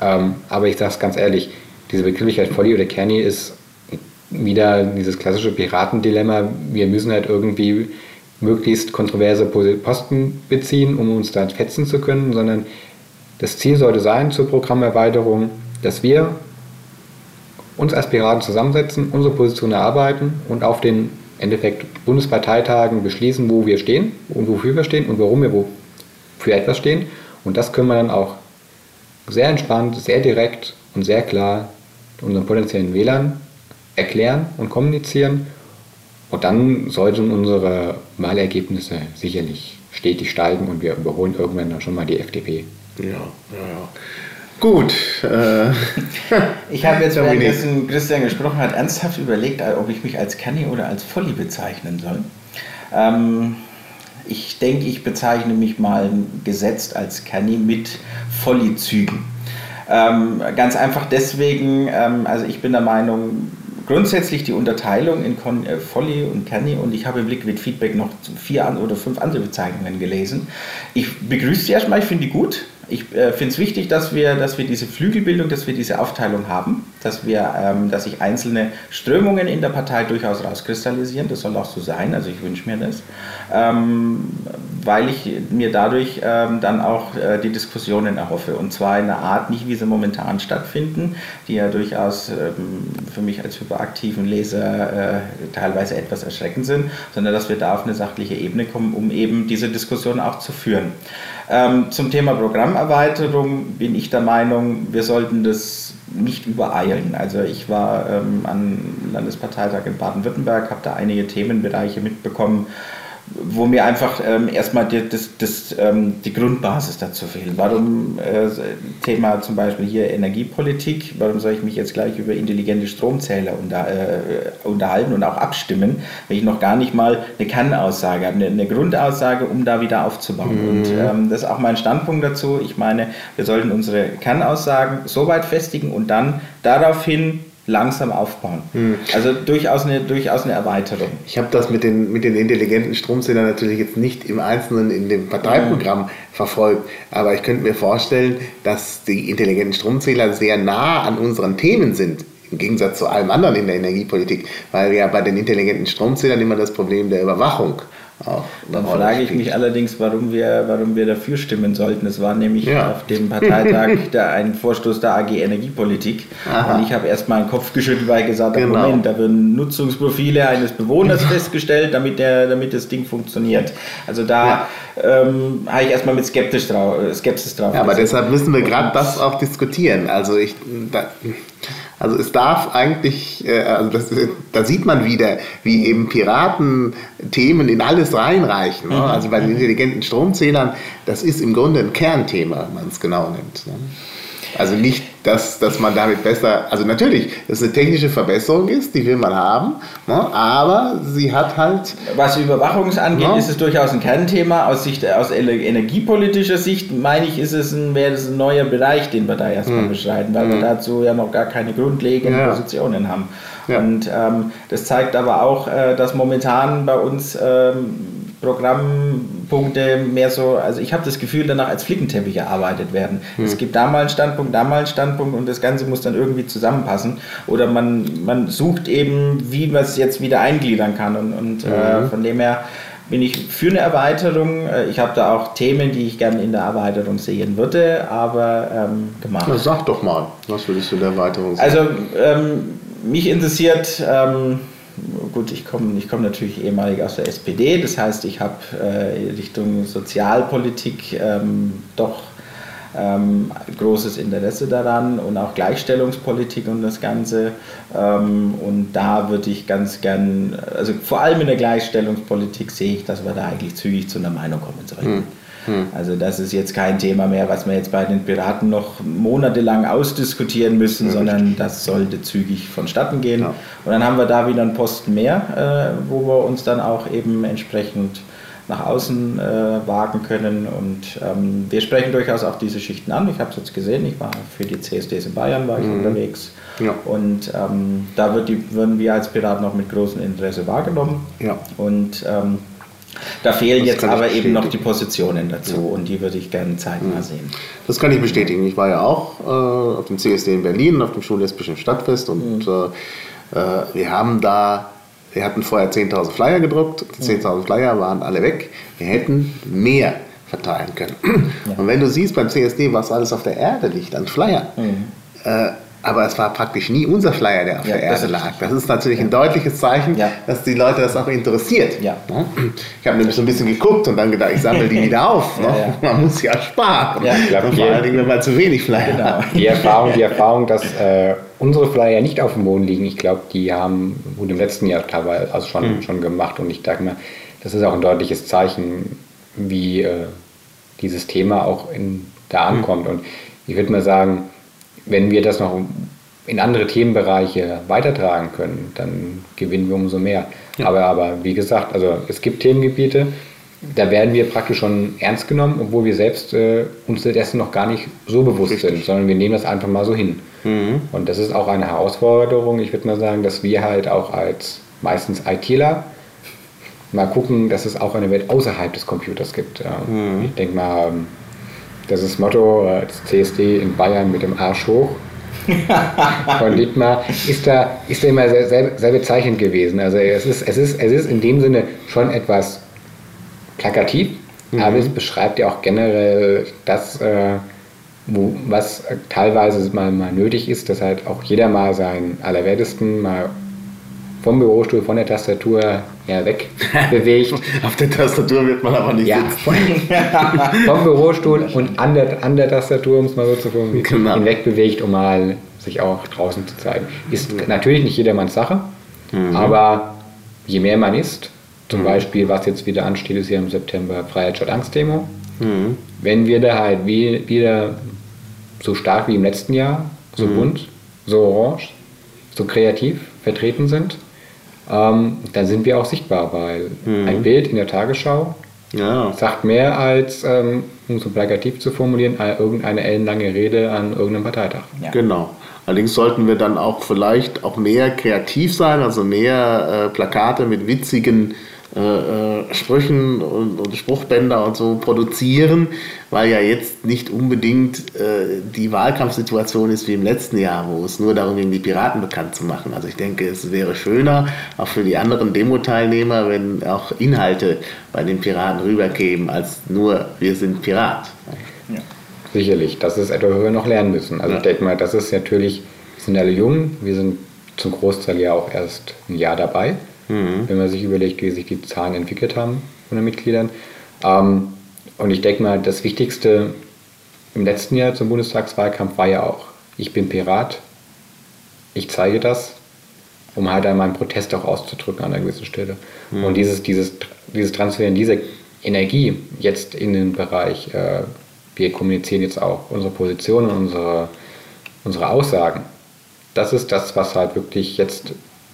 Ähm, aber ich sage es ganz ehrlich, diese Begrifflichkeit Volli oder Kerni ist wieder dieses klassische Piratendilemma. Wir müssen halt irgendwie möglichst kontroverse Posten beziehen, um uns da fetzen zu können, sondern das Ziel sollte sein zur Programmerweiterung, dass wir uns als Piraten zusammensetzen, unsere Position erarbeiten und auf den Endeffekt Bundesparteitagen beschließen, wo wir stehen und wofür wir stehen und warum wir wo für etwas stehen. Und das können wir dann auch sehr entspannt, sehr direkt und sehr klar unseren potenziellen Wählern erklären und kommunizieren und dann sollten unsere Wahlergebnisse sicherlich stetig steigen und wir überholen irgendwann dann schon mal die FDP. Ja, ja, ja. Gut. Äh, ich habe jetzt, währenddessen Christian gesprochen hat, ernsthaft überlegt, ob ich mich als Canny oder als Volli bezeichnen soll. Ähm, ich denke, ich bezeichne mich mal gesetzt als Canny mit Volli-Zügen. Ähm, ganz einfach deswegen, ähm, also ich bin der Meinung, grundsätzlich die Unterteilung in Con äh, Folly und Canny und ich habe im Liquid Feedback noch vier oder fünf andere Bezeichnungen gelesen. Ich begrüße sie erstmal, ich finde die gut. Ich äh, finde es wichtig, dass wir, dass wir diese Flügelbildung, dass wir diese Aufteilung haben, dass, wir, ähm, dass sich einzelne Strömungen in der Partei durchaus rauskristallisieren. Das soll auch so sein, also ich wünsche mir das. Ähm, weil ich mir dadurch ähm, dann auch äh, die Diskussionen erhoffe. Und zwar in einer Art, nicht wie sie momentan stattfinden, die ja durchaus ähm, für mich als hyperaktiven Leser äh, teilweise etwas erschreckend sind, sondern dass wir da auf eine sachliche Ebene kommen, um eben diese Diskussion auch zu führen. Ähm, zum Thema Programmerweiterung bin ich der Meinung, wir sollten das nicht übereilen. Also ich war ähm, am Landesparteitag in Baden-Württemberg, habe da einige Themenbereiche mitbekommen, wo mir einfach ähm, erstmal die, das, das, ähm, die Grundbasis dazu fehlt. Warum äh, Thema zum Beispiel hier Energiepolitik, warum soll ich mich jetzt gleich über intelligente Stromzähler unter, äh, unterhalten und auch abstimmen, wenn ich noch gar nicht mal eine Kernaussage habe, eine, eine Grundaussage, um da wieder aufzubauen. Mhm. Und ähm, das ist auch mein Standpunkt dazu. Ich meine, wir sollten unsere Kernaussagen so weit festigen und dann daraufhin langsam aufbauen. Hm. Also durchaus eine, durchaus eine Erweiterung. Ich habe das mit den, mit den intelligenten Stromzählern natürlich jetzt nicht im Einzelnen in dem Parteiprogramm hm. verfolgt, aber ich könnte mir vorstellen, dass die intelligenten Stromzähler sehr nah an unseren Themen sind. Im Gegensatz zu allem anderen in der Energiepolitik, weil wir ja bei den intelligenten Stromzählern immer das Problem der Überwachung auch Dann frage ich mich allerdings, warum wir, warum wir dafür stimmen sollten. Es war nämlich ja. auf dem Parteitag der, ein Vorstoß der AG Energiepolitik. Aha. Und ich habe erst mal den Kopf geschüttelt, weil ich gesagt habe, genau. Moment, da werden Nutzungsprofile eines Bewohners festgestellt, damit, der, damit das Ding funktioniert. Also da ja. ähm, habe ich erstmal mit Skeptisch drauf, Skepsis drauf. Ja, aber deshalb müssen wir gerade das auch diskutieren. Also ich, da, also es darf eigentlich, äh, also das, da sieht man wieder, wie eben Piraten Themen in alles reinreichen. Ne? Mhm. Also bei den intelligenten Stromzählern, das ist im Grunde ein Kernthema, wenn man es genau nimmt. Ne? Also nicht, dass, dass man damit besser, also natürlich, dass es eine technische Verbesserung ist, die will man haben, ne? aber sie hat halt... Was Überwachung angeht, ne? ist es durchaus ein Kernthema. Aus, Sicht, aus energiepolitischer Sicht, meine ich, ist es ein, wäre es ein neuer Bereich, den wir da erstmal hm. beschreiten, weil hm. wir dazu ja noch gar keine grundlegenden ja. Positionen haben. Ja. Und ähm, das zeigt aber auch, äh, dass momentan bei uns ähm, Programmpunkte mehr so, also ich habe das Gefühl, danach als Flickenteppich erarbeitet werden. Hm. Es gibt da mal einen Standpunkt, da mal einen Standpunkt und das Ganze muss dann irgendwie zusammenpassen. Oder man, man sucht eben, wie man es jetzt wieder eingliedern kann. Und, und äh, mhm. äh, von dem her bin ich für eine Erweiterung. Äh, ich habe da auch Themen, die ich gerne in der Erweiterung sehen würde, aber ähm, gemacht. Na, sag doch mal, was würdest du in der Erweiterung sagen? Also ähm, mich interessiert... Ähm, gut, ich komme ich komm natürlich ehemalig aus der SPD, das heißt, ich habe äh, Richtung Sozialpolitik ähm, doch ähm, großes Interesse daran und auch Gleichstellungspolitik und das Ganze. Ähm, und da würde ich ganz gern, also vor allem in der Gleichstellungspolitik sehe ich, dass wir da eigentlich zügig zu einer Meinung kommen sollten. Hm. Hm. Also das ist jetzt kein Thema mehr, was wir jetzt bei den Piraten noch monatelang ausdiskutieren müssen, ja, sondern richtig. das sollte zügig vonstatten gehen. Ja. Und dann haben wir da wieder einen Posten mehr, äh, wo wir uns dann auch eben entsprechend nach außen äh, wagen können. Und ähm, wir sprechen durchaus auch diese Schichten an. Ich habe es jetzt gesehen, ich war für die CSDs in Bayern war ich mhm. unterwegs. Ja. Und ähm, da wird die, werden wir als Piraten auch mit großem Interesse wahrgenommen. Ja. Und ähm, da fehlen jetzt aber eben noch die Positionen dazu ja. und die würde ich gerne zeitnah mhm. sehen. Das kann ich bestätigen. Ich war ja auch äh, auf dem CSD in Berlin, auf dem Schullesbischen Stadtfest und mhm. äh, äh, wir haben da, wir hatten vorher 10.000 Flyer gedruckt, die 10.000 mhm. Flyer waren alle weg. Wir hätten mehr verteilen können. Ja. Und wenn du siehst beim CSD, was alles auf der Erde liegt an Flyern, mhm. äh, aber es war praktisch nie unser Flyer, der auf ja, der Erde lag. Das ist natürlich ein deutliches Zeichen, ja. dass die Leute das auch interessiert. Ja. Ne? Ich habe nämlich so ein bisschen geguckt und dann gedacht, ich sammle die wieder auf. Ne? Man muss ja sparen. Ja, glaub, vor allen Dingen, wenn man zu wenig Flyer genau. hat. Die Erfahrung, die Erfahrung, dass äh, unsere Flyer nicht auf dem Boden liegen, ich glaube, die haben wurde im letzten Jahr teilweise also schon, mhm. schon gemacht. Und ich denke mir, das ist auch ein deutliches Zeichen, wie äh, dieses Thema auch in, da ankommt. Mhm. Und ich würde mal sagen, wenn wir das noch in andere Themenbereiche weitertragen können, dann gewinnen wir umso mehr. Ja. Aber, aber wie gesagt, also es gibt Themengebiete, da werden wir praktisch schon ernst genommen, obwohl wir selbst äh, uns dessen noch gar nicht so bewusst Richtig. sind, sondern wir nehmen das einfach mal so hin. Mhm. Und das ist auch eine Herausforderung. Ich würde mal sagen, dass wir halt auch als meistens ITler mal gucken, dass es auch eine Welt außerhalb des Computers gibt. Mhm. Ich denke mal, ähm, das ist das Motto äh, des CSD in Bayern mit dem Arsch hoch. Von Dietmar, ist da, ist da immer sehr, sehr, sehr bezeichnend gewesen. Also es ist, es, ist, es ist in dem Sinne schon etwas plakativ, aber es beschreibt ja auch generell das, äh, wo, was teilweise mal, mal nötig ist, dass halt auch jeder mal seinen Allerwertesten mal vom Bürostuhl, von der Tastatur her weg bewegt. Auf der Tastatur wird man aber nicht Ja, sitzen. vom Bürostuhl und an der, an der Tastatur, um es mal so zu formulieren, Genau. hinweg bewegt, um mal sich auch draußen zu zeigen. Ist natürlich nicht jedermanns Sache, aber je mehr man ist, zum Beispiel, was jetzt wieder ansteht, ist ja im September Freiheit statt Angst-Demo. Wenn wir da halt wie, wieder so stark wie im letzten Jahr, so bunt, so orange, so kreativ vertreten sind, ähm, dann sind wir auch sichtbar, weil ein Bild in der Tagesschau Ja. sagt mehr als, ähm, um so plakativ zu formulieren, irgendeine ellenlange Rede an irgendeinem Parteitag. Ja. Genau. Allerdings sollten wir dann auch vielleicht auch mehr kreativ sein, also mehr äh, Plakate mit witzigen äh, äh, Sprüchen und, und Spruchbänder und so produzieren, weil ja jetzt nicht unbedingt äh, die Wahlkampfsituation ist wie im letzten Jahr, wo es nur darum ging, die Piraten bekannt zu machen. Also ich denke, es wäre schöner, auch für die anderen Demo-Teilnehmer, wenn auch Inhalte bei den Piraten rüberkämen, als nur wir sind Pirat. Sicherlich, das ist etwas, was wir noch lernen müssen. Also Ja. ich denke mal, das ist natürlich, wir sind alle jung, wir sind zum Großteil ja auch erst ein Jahr dabei, wenn man sich überlegt, wie sich die Zahlen entwickelt haben von den Mitgliedern. Ähm, und ich denke mal, das Wichtigste im letzten Jahr zum Bundestagswahlkampf war ja auch, ich bin Pirat, ich zeige das, um halt dann meinen Protest auch auszudrücken an einer gewissen Stelle. Und dieses, dieses, dieses Transferieren dieser Energie jetzt in den Bereich, äh, wir kommunizieren jetzt auch unsere Position und unsere, unsere Aussagen, das ist das, was halt wirklich jetzt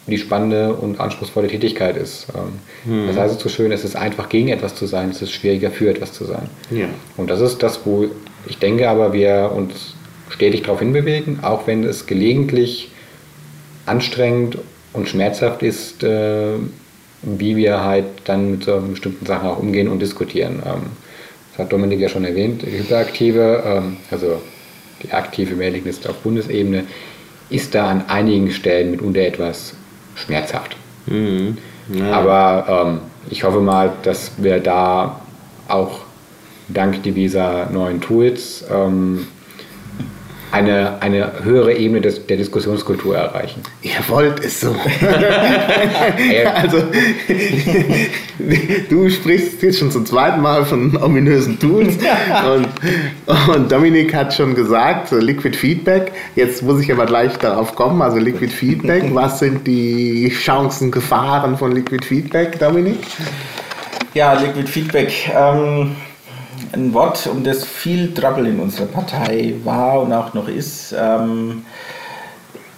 die spannende und anspruchsvolle Tätigkeit ist. Ähm, Das heißt es so schön, es ist einfach gegen etwas zu sein, es ist schwieriger für etwas zu sein. Ja. Und das ist das, wo ich denke, aber wir uns stetig darauf hinbewegen, auch wenn es gelegentlich anstrengend und schmerzhaft ist, äh, wie wir halt dann mit so bestimmten Sachen auch umgehen und diskutieren. Ähm, das hat Dominik ja schon erwähnt, die Hyperaktive, ähm, also die aktive Mailingliste auf Bundesebene, ist da an einigen Stellen mitunter etwas schmerzhaft. Aber ähm, ich hoffe mal, dass wir da auch dank dieser neuen Tools ähm, eine, eine höhere Ebene des, der Diskussionskultur erreichen. Ihr wollt es so. Äh, Also, du sprichst jetzt schon zum zweiten Mal von ominösen Tools. Und, und Dominik hat schon gesagt, so Liquid Feedback. Jetzt muss ich aber gleich darauf kommen. Also, Liquid Feedback. Was sind die Chancen, Gefahren von Liquid Feedback, Dominik? Ja, Liquid Feedback. Ähm, ein Wort, um das viel Trouble in unserer Partei war und auch noch ist. Ähm,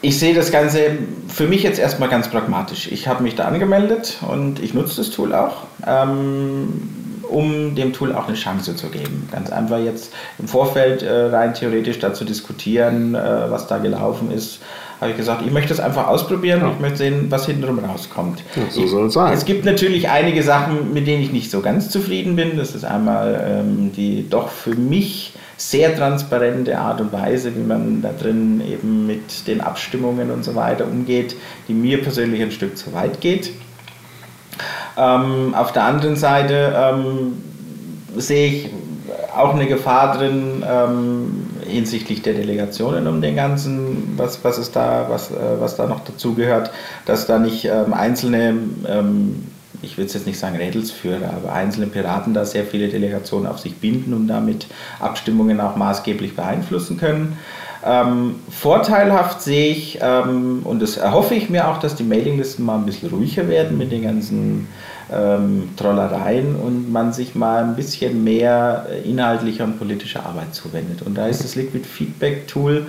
ich sehe das Ganze für mich jetzt erstmal ganz pragmatisch. Ich habe mich da angemeldet und ich nutze das Tool auch, ähm, um dem Tool auch eine Chance zu geben. Ganz einfach jetzt im Vorfeld äh, rein theoretisch dazu diskutieren, äh, was da gelaufen ist. Habe ich gesagt, ich möchte es einfach ausprobieren und ich möchte sehen, was hintenrum rauskommt. Ja, so soll es sein. Es gibt natürlich einige Sachen, mit denen ich nicht so ganz zufrieden bin. Das ist einmal ähm, die doch für mich sehr transparente Art und Weise, wie man da drin eben mit den Abstimmungen und so weiter umgeht, die mir persönlich ein Stück zu weit geht. Ähm, auf der anderen Seite ähm, sehe ich auch eine Gefahr drin ähm, hinsichtlich der Delegationen um den ganzen, was, was ist da, was, äh, was da noch dazugehört, dass da nicht ähm, einzelne, ähm, ich will es jetzt nicht sagen Rädelsführer, aber einzelne Piraten da sehr viele Delegationen auf sich binden und damit Abstimmungen auch maßgeblich beeinflussen können. Ähm, vorteilhaft sehe ich, ähm, und das erhoffe ich mir auch, dass die Mailinglisten mal ein bisschen ruhiger werden mit den ganzen ähm, Trollereien und man sich mal ein bisschen mehr äh, inhaltlicher und politischer Arbeit zuwendet. Und da ist das Liquid Feedback Tool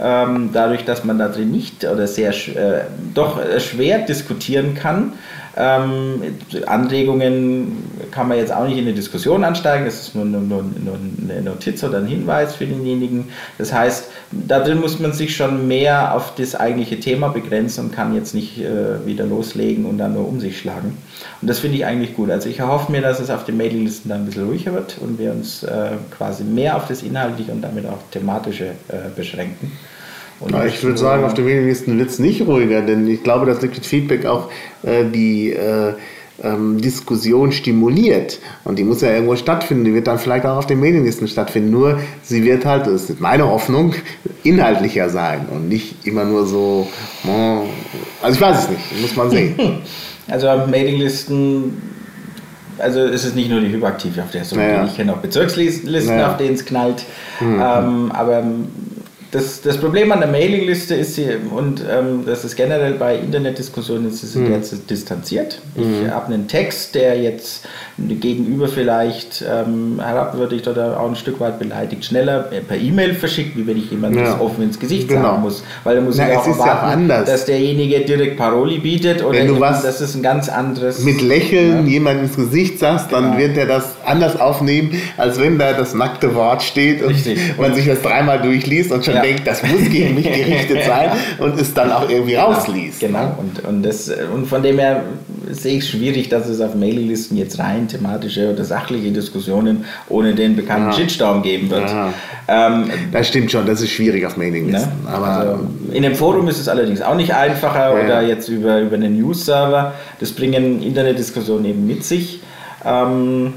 ähm, dadurch, dass man da drin nicht oder sehr äh, doch äh, schwer diskutieren kann. Ähm, Anregungen kann man jetzt auch nicht in eine Diskussion ansteigen, das ist nur, nur, nur, nur eine Notiz oder ein Hinweis für denjenigen. Das heißt, da drin muss man sich schon mehr auf das eigentliche Thema begrenzen und kann jetzt nicht äh, wieder loslegen und dann nur um sich schlagen. Und das finde ich eigentlich gut. Also ich erhoffe mir, dass es auf den Mailinglisten dann ein bisschen ruhiger wird und wir uns äh, quasi mehr auf das Inhaltliche und damit auch thematische äh, beschränken. Und Ja, ich würde sagen, auf den Mailinglisten wird es nicht ruhiger, denn ich glaube, dass Liquid Feedback auch äh, die, äh, ähm, Diskussion stimuliert. Und die muss ja irgendwo stattfinden. Die wird dann vielleicht auch auf den Medienlisten stattfinden. Nur sie wird halt, das ist meine Hoffnung, inhaltlicher sein und nicht immer nur so. Also ich weiß es nicht, muss man sehen. Also Mailinglisten also es ist nicht nur die Hyperaktive, auf der es so naja. Ich kenne auch Bezirkslisten, naja. auf denen es knallt. Mhm. Ähm, aber das, das Problem an der Mailingliste ist, sie, und ähm, das ist generell bei Internetdiskussionen, ist, sie sind mhm. jetzt distanziert. Ich mhm. habe einen Text, der jetzt gegenüber vielleicht ähm, herabwürdigt oder auch ein Stück weit beleidigt, schneller per E-Mail verschickt, wie wenn ich jemandem ja. das offen ins Gesicht genau. sagen muss. Weil da muss Na, ich auch erwarten, ja dass derjenige direkt Paroli bietet oder wenn du was das ist ein ganz anderes. Mit Lächeln ja. jemand ins Gesicht sagst, dann genau. wird er das anders aufnehmen, als wenn da das nackte Wort steht und Richtig. man sich das dreimal durchliest und schon ja. denkt, das muss gegen mich gerichtet sein und es dann auch irgendwie rausliest. Genau, und, und, das, und von dem her sehe ich es schwierig, dass es auf Mailinglisten jetzt rein thematische oder sachliche Diskussionen ohne den bekannten ja. Shitstorm geben wird. Ja. Ähm, das stimmt schon, das ist schwierig auf Mailinglisten. Ne? Aber also, in dem Forum ist es allerdings auch nicht einfacher ja. oder jetzt über, über einen News-Server. Das bringen Internetdiskussionen eben mit sich. Ähm,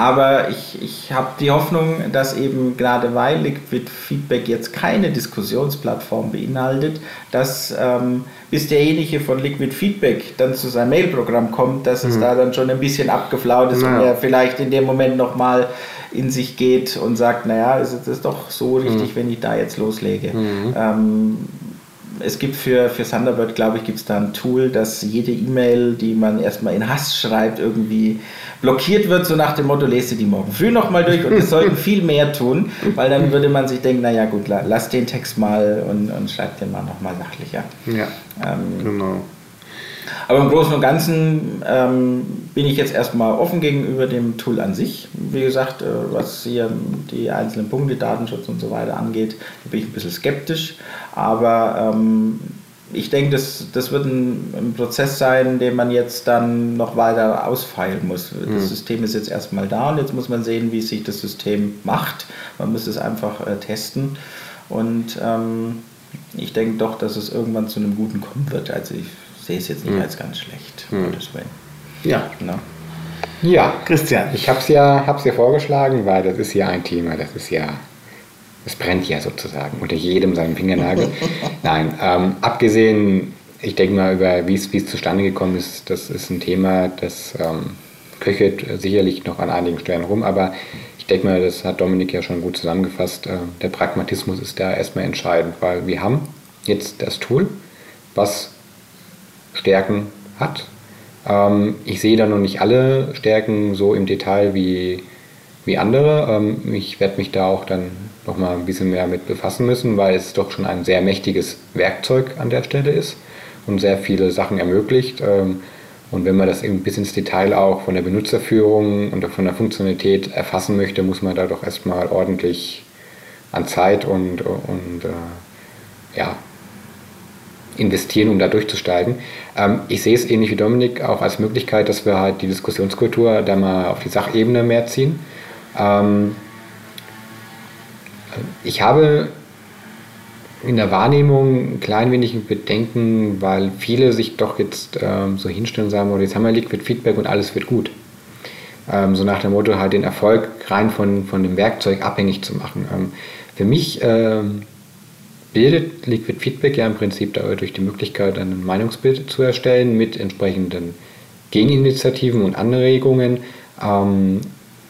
aber ich, ich habe die Hoffnung, dass eben gerade weil Liquid Feedback jetzt keine Diskussionsplattform beinhaltet, dass ähm, bis derjenige von Liquid Feedback dann zu seinem Mailprogramm kommt, dass mhm. es da dann schon ein bisschen abgeflaut ist naja. und er vielleicht in dem Moment nochmal in sich geht und sagt, naja, ist es doch so richtig, mhm. wenn ich da jetzt loslege. Mhm. Ähm, es gibt für, für Thunderbird, glaube ich, gibt es da ein Tool, dass jede E-Mail, die man erstmal in Hass schreibt, irgendwie blockiert wird, so nach dem Motto, lese die morgen früh nochmal durch und wir sollten viel mehr tun, weil dann würde man sich denken, naja gut, lass den Text mal und, und schreib den mal nochmal sachlicher. Ja, ähm, genau. Aber im Großen und Ganzen ähm, bin ich jetzt erstmal offen gegenüber dem Tool an sich. Wie gesagt, äh, was hier die einzelnen Punkte, Datenschutz und so weiter angeht, bin ich ein bisschen skeptisch. Aber ähm, ich denke, das, das wird ein, ein, Prozess sein, den man jetzt dann noch weiter ausfeilen muss. Das mhm. System ist jetzt erstmal da und jetzt muss man sehen, wie sich das System macht. Man muss es einfach äh, testen. Und ähm, ich denke doch, dass es irgendwann zu einem Guten kommen wird. Also ich sehe es jetzt nicht mhm. als ganz schlecht. Mhm. Ja. Na? Ja, Christian. Ich habe es ja, hab's ja vorgeschlagen, weil das ist ja ein Thema, das ist ja es brennt ja sozusagen unter jedem seinen Fingernagel. Nein, ähm, abgesehen, ich denke mal, über wie es zustande gekommen ist, das ist ein Thema, das ähm, köchelt sicherlich noch an einigen Stellen rum, aber ich denke mal, das hat Dominik ja schon gut zusammengefasst. Äh, der Pragmatismus ist da erstmal entscheidend, weil wir haben jetzt das Tool, was Stärken hat. Ähm, ich sehe da noch nicht alle Stärken so im Detail wie, wie andere. Ähm, ich werde mich da auch dann noch mal ein bisschen mehr mit befassen müssen, weil es doch schon ein sehr mächtiges Werkzeug an der Stelle ist und sehr viele Sachen ermöglicht. Ähm, und wenn man das eben bis ins Detail auch von der Benutzerführung und von der Funktionalität erfassen möchte, muss man da doch erstmal ordentlich an Zeit und, und äh, ja, investieren, um da durchzusteigen. Ähm, ich sehe es ähnlich wie Dominik auch als Möglichkeit, dass wir halt die Diskussionskultur da mal auf die Sachebene mehr ziehen. Ähm, ich habe in der Wahrnehmung ein klein wenig Bedenken, weil viele sich doch jetzt ähm, so hinstellen und sagen, oh, jetzt haben wir Liquid Feedback und alles wird gut. Ähm, so nach dem Motto, halt den Erfolg rein von, von dem Werkzeug abhängig zu machen. Ähm, für mich ähm, bildet Liquid Feedback ja im Prinzip dadurch die Möglichkeit, ein Meinungsbild zu erstellen mit entsprechenden Gegeninitiativen und Anregungen, ähm,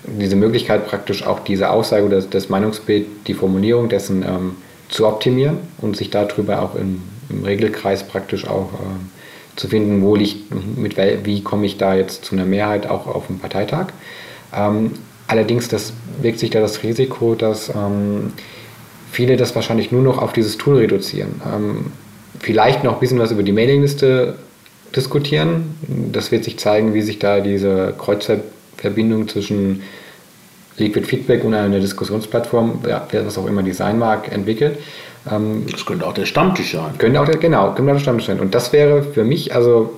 diese Möglichkeit praktisch auch diese Aussage oder das Meinungsbild, die Formulierung dessen ähm, zu optimieren und sich darüber auch im, im Regelkreis praktisch auch ähm, zu finden, wo liegt, mit wie komme ich da jetzt zu einer Mehrheit auch auf dem Parteitag. Ähm, allerdings das wirkt sich da das Risiko, dass ähm, viele das wahrscheinlich nur noch auf dieses Tool reduzieren. Ähm, vielleicht noch ein bisschen was über die Mailingliste diskutieren. Das wird sich zeigen, wie sich da diese Kreuzverbindung zwischen Liquid Feedback und eine Diskussionsplattform, ja, wer das auch immer die sein mag, entwickelt. Ähm, das könnte auch der Stammtisch sein. Könnte auch der, genau, könnte auch der Stammtisch sein. Und das wäre für mich, also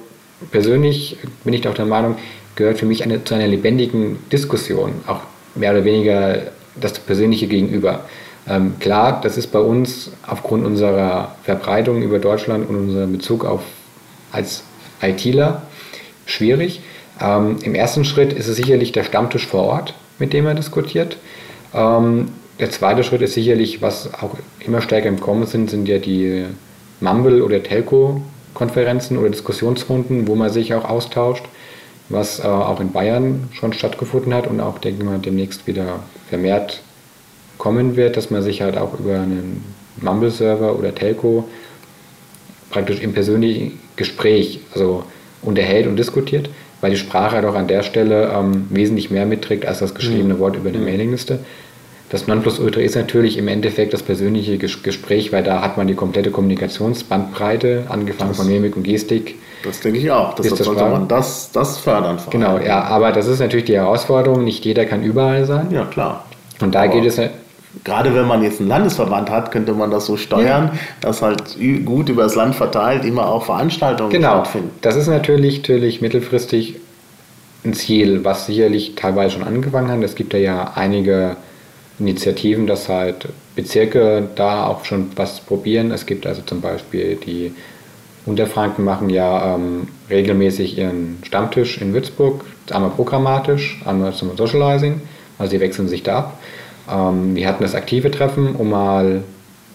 persönlich bin ich auch der Meinung, gehört für mich eine, zu einer lebendigen Diskussion, auch mehr oder weniger das persönliche Gegenüber. Ähm, klar, das ist bei uns aufgrund unserer Verbreitung über Deutschland und unserem Bezug auf als ITler schwierig. Ähm, Im ersten Schritt ist es sicherlich der Stammtisch vor Ort, mit dem er diskutiert. Ähm, der zweite Schritt ist sicherlich, was auch immer stärker im Kommen sind, sind ja die Mumble- oder Telco-Konferenzen oder Diskussionsrunden, wo man sich auch austauscht, was äh, auch in Bayern schon stattgefunden hat und auch, denke ich mal, demnächst wieder vermehrt kommen wird, dass man sich halt auch über einen Mumble-Server oder Telco praktisch im persönlichen Gespräch also unterhält und diskutiert, weil die Sprache halt auch an der Stelle ähm, wesentlich mehr mitträgt als das geschriebene mhm. Wort über eine mhm. Mailingliste. Das Nonplusultra ist natürlich im Endeffekt das persönliche Gespräch, weil da hat man die komplette Kommunikationsbandbreite, angefangen das, von Mimik und Gestik. Das denke ich auch. Deshalb das sollte man das, das fördern. Genau, ja, aber das ist natürlich die Herausforderung. Nicht jeder kann überall sein. Ja, klar. Und da aber geht es gerade wenn man jetzt einen Landesverband hat, könnte man das so steuern, ja. dass halt gut über das Land verteilt immer auch Veranstaltungen genau. stattfinden. Das ist natürlich, natürlich mittelfristig ein Ziel, was sicherlich teilweise schon angefangen hat. Es gibt ja einige Initiativen, dass halt Bezirke da auch schon was probieren. Es gibt also zum Beispiel die Unterfranken machen ja ähm, regelmäßig ihren Stammtisch in Würzburg, einmal programmatisch, einmal zum Socializing, also die wechseln sich da ab. Ähm, wir hatten das aktive Treffen, um mal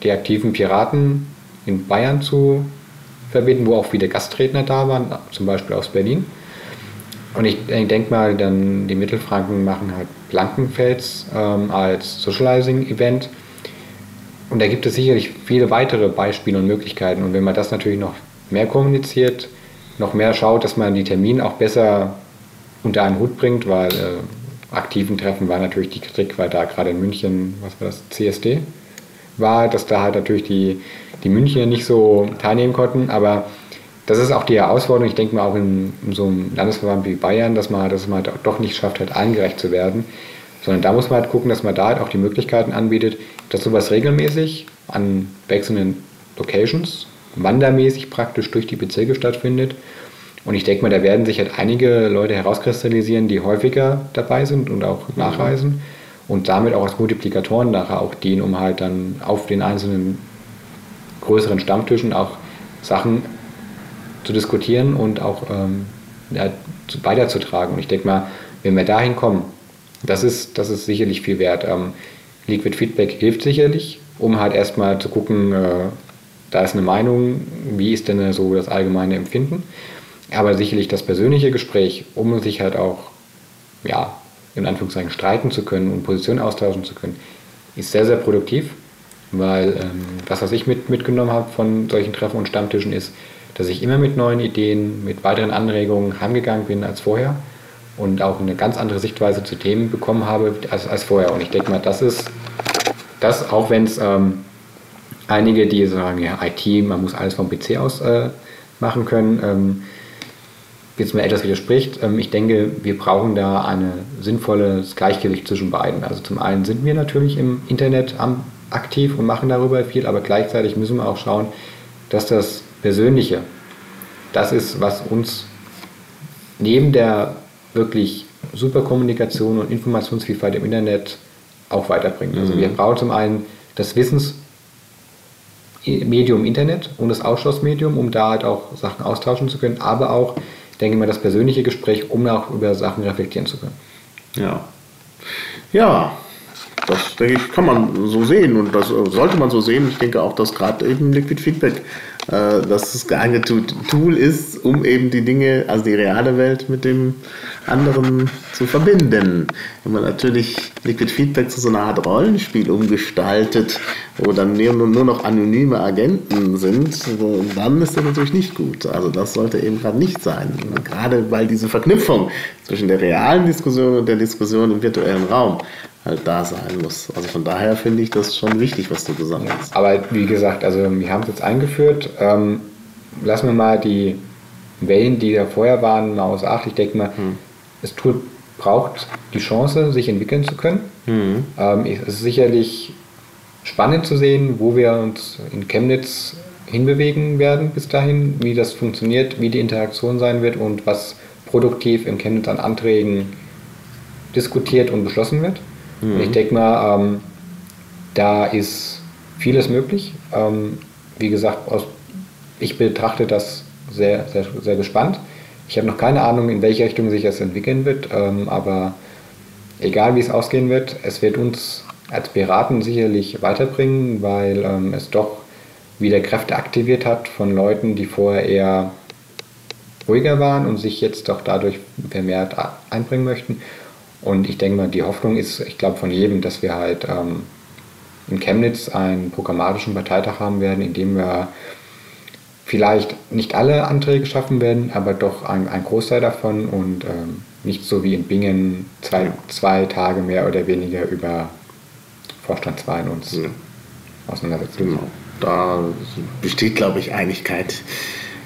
die aktiven Piraten in Bayern zu verbinden, wo auch viele Gastredner da waren, zum Beispiel aus Berlin. Und ich, denke mal, dann die Mittelfranken machen halt Blankenfels ähm, als Socializing-Event. Und da gibt es sicherlich viele weitere Beispiele und Möglichkeiten. Und wenn man das natürlich noch mehr kommuniziert, noch mehr schaut, dass man die Termine auch besser unter einen Hut bringt, weil äh, aktiven Treffen war natürlich die Kritik, weil da gerade in München, was war das, CSD war, dass da halt natürlich die, die Münchner nicht so teilnehmen konnten, aber das ist auch die Herausforderung, ich denke mal auch in, in so einem Landesverband wie Bayern, dass man, dass man halt doch nicht schafft, halt allen zu werden, sondern da muss man halt gucken, dass man da halt auch die Möglichkeiten anbietet, dass sowas regelmäßig an wechselnden Locations, wandermäßig praktisch durch die Bezirke stattfindet und ich denke mal, da werden sich halt einige Leute herauskristallisieren, die häufiger dabei sind und auch nachreisen und damit auch als Multiplikatoren nachher auch dienen, um halt dann auf den einzelnen größeren Stammtischen auch Sachen zu diskutieren und auch ähm, ja, weiterzutragen. Und ich denke mal, wenn wir dahin kommen, das ist, das ist sicherlich viel wert. Ähm, Liquid Feedback hilft sicherlich, um halt erstmal zu gucken, äh, da ist eine Meinung, wie ist denn so das allgemeine Empfinden. Aber sicherlich das persönliche Gespräch, um sich halt auch, ja, in Anführungszeichen streiten zu können und Positionen austauschen zu können, ist sehr, sehr produktiv, weil ähm, das, was ich mit, mitgenommen habe von solchen Treffen und Stammtischen, ist, dass ich immer mit neuen Ideen, mit weiteren Anregungen heimgegangen bin als vorher und auch eine ganz andere Sichtweise zu Themen bekommen habe als, als vorher. Und ich denke mal, das ist das, auch wenn es ähm, einige, die sagen, ja, IT, man muss alles vom PC aus äh, machen können, ähm, jetzt mal etwas widerspricht. Ähm, ich denke, wir brauchen da ein sinnvolles Gleichgewicht zwischen beiden. Also zum einen sind wir natürlich im Internet aktiv und machen darüber viel, aber gleichzeitig müssen wir auch schauen, dass das Persönliche, das ist, was uns neben der wirklich super Kommunikation und Informationsvielfalt im Internet auch weiterbringt. Also mhm. wir brauchen zum einen das Wissensmedium Internet und das Austauschmedium, um da halt auch Sachen austauschen zu können, aber auch denke ich mal, das persönliche Gespräch, um auch über Sachen reflektieren zu können. Ja. Ja, das denke ich, kann man so sehen und das sollte man so sehen. Ich denke auch, dass gerade eben Liquid Feedback äh, das geeignete Tool ist, um eben die Dinge, also die reale Welt mit dem anderen zu verbinden. Wenn man natürlich Liquid Feedback zu so einer Art Rollenspiel umgestaltet, wo dann nur noch anonyme Agenten sind, dann ist das natürlich nicht gut. Also das sollte eben gerade nicht sein. Gerade weil diese Verknüpfung zwischen der realen Diskussion und der Diskussion im virtuellen Raum halt da sein muss. Also von daher finde ich das schon wichtig, was du gesagt hast. Aber wie gesagt, also wir haben es jetzt eingeführt. Ähm, lassen wir mal die Wellen, die da vorher waren, mal außer Acht. Ich denke mal, hm. es tut, braucht die Chance, sich entwickeln zu können. Mhm. Ähm, es ist sicherlich spannend zu sehen, wo wir uns in Chemnitz hinbewegen werden bis dahin, wie das funktioniert, wie die Interaktion sein wird und was produktiv in Chemnitz an Anträgen diskutiert und beschlossen wird. Mhm. Ich denke mal, ähm, da ist vieles möglich. Ähm, wie gesagt, aus, ich betrachte das sehr, sehr, sehr gespannt. Ich habe noch keine Ahnung, in welche Richtung sich das entwickeln wird, ähm, aber egal wie es ausgehen wird, es wird uns als Piraten sicherlich weiterbringen, weil ähm, es doch wieder Kräfte aktiviert hat von Leuten, die vorher eher ruhiger waren und sich jetzt doch dadurch vermehrt einbringen möchten. Und ich denke mal, die Hoffnung ist, ich glaube, von jedem, dass wir halt ähm, in Chemnitz einen programmatischen Parteitag haben werden, in dem wir vielleicht nicht alle Anträge schaffen werden, aber doch ein, ein Großteil davon und ähm, nicht so wie in Bingen zwei, zwei Tage mehr oder weniger über Vorstandswahlen uns ja. auseinandersetzen. Genau. Da besteht, glaube ich, Einigkeit.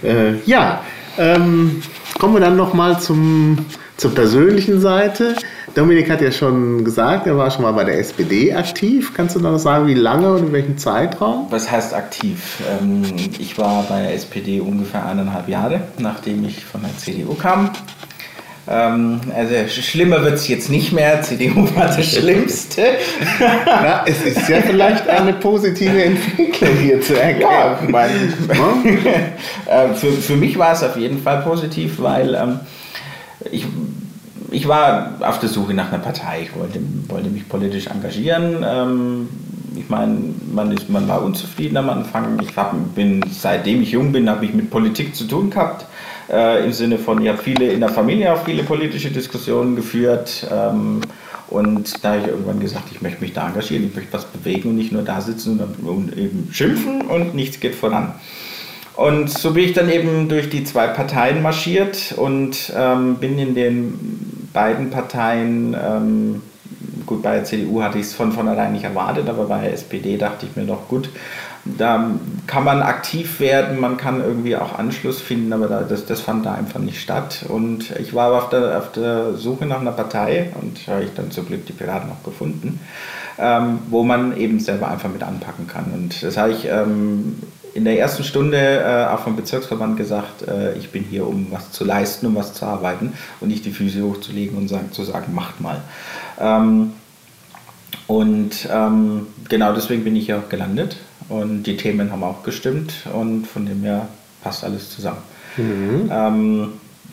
Äh, ja, ähm, kommen wir dann nochmal zum zur persönlichen Seite. Dominik hat ja schon gesagt, er war schon mal bei der SPD aktiv. Kannst du noch sagen, wie lange und in welchem Zeitraum? Was heißt aktiv? Ähm, ich war bei der SPD ungefähr eineinhalb Jahre, nachdem ich von der CDU kam. Ähm, also schlimmer wird es jetzt nicht mehr. CDU war das Schlimmste. Na, es ist ja vielleicht eine positive Entwicklung hier zu erkennen. Ja, mein, äh, für, für mich war es auf jeden Fall positiv, weil ähm, ich, ich war auf der Suche nach einer Partei. Ich wollte, wollte mich politisch engagieren. Ähm, ich meine, man, man war unzufrieden am Anfang. Ich hab, bin, seitdem ich jung bin, habe ich mit Politik zu tun gehabt. Äh, Im Sinne von, ich habe viele in der Familie auch viele politische Diskussionen geführt. Ähm, und da habe ich irgendwann gesagt, ich möchte mich da engagieren, ich möchte was bewegen und nicht nur da sitzen und, und eben schimpfen und nichts geht voran. Und so bin ich dann eben durch die zwei Parteien marschiert und ähm, bin in den beiden Parteien, ähm, gut, bei der CDU hatte ich es von vornherein nicht erwartet, aber bei der SPD dachte ich mir doch, gut, da kann man aktiv werden, man kann irgendwie auch Anschluss finden, aber das, das fand da einfach nicht statt. Und ich war auf der, auf der Suche nach einer Partei und habe ich dann zum Glück die Piraten auch gefunden, ähm, wo man eben selber einfach mit anpacken kann. Und das habe ich ähm, in der ersten Stunde äh, auch vom Bezirksverband gesagt, äh, ich bin hier, um was zu leisten, um was zu arbeiten und nicht die Füße hochzulegen und sagen, zu sagen, macht mal. Ähm, und ähm, genau deswegen bin ich hier auch gelandet und die Themen haben auch gestimmt und von dem her passt alles zusammen. Mhm. Ähm,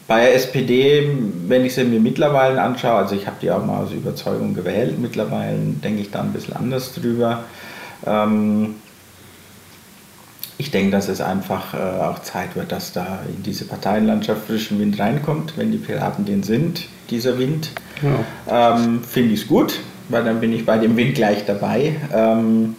bei der SPD, wenn ich sie mir mittlerweile anschaue, also ich habe die auch mal aus Überzeugung gewählt, mittlerweile denke ich da ein bisschen anders drüber. Ähm, ich denke, dass es einfach äh, auch Zeit wird, dass da in diese Parteienlandschaft frischen Wind reinkommt. Wenn die Piraten den sind, dieser Wind, ja. ähm, finde ich es gut, weil dann bin ich bei dem Wind gleich dabei. Ähm,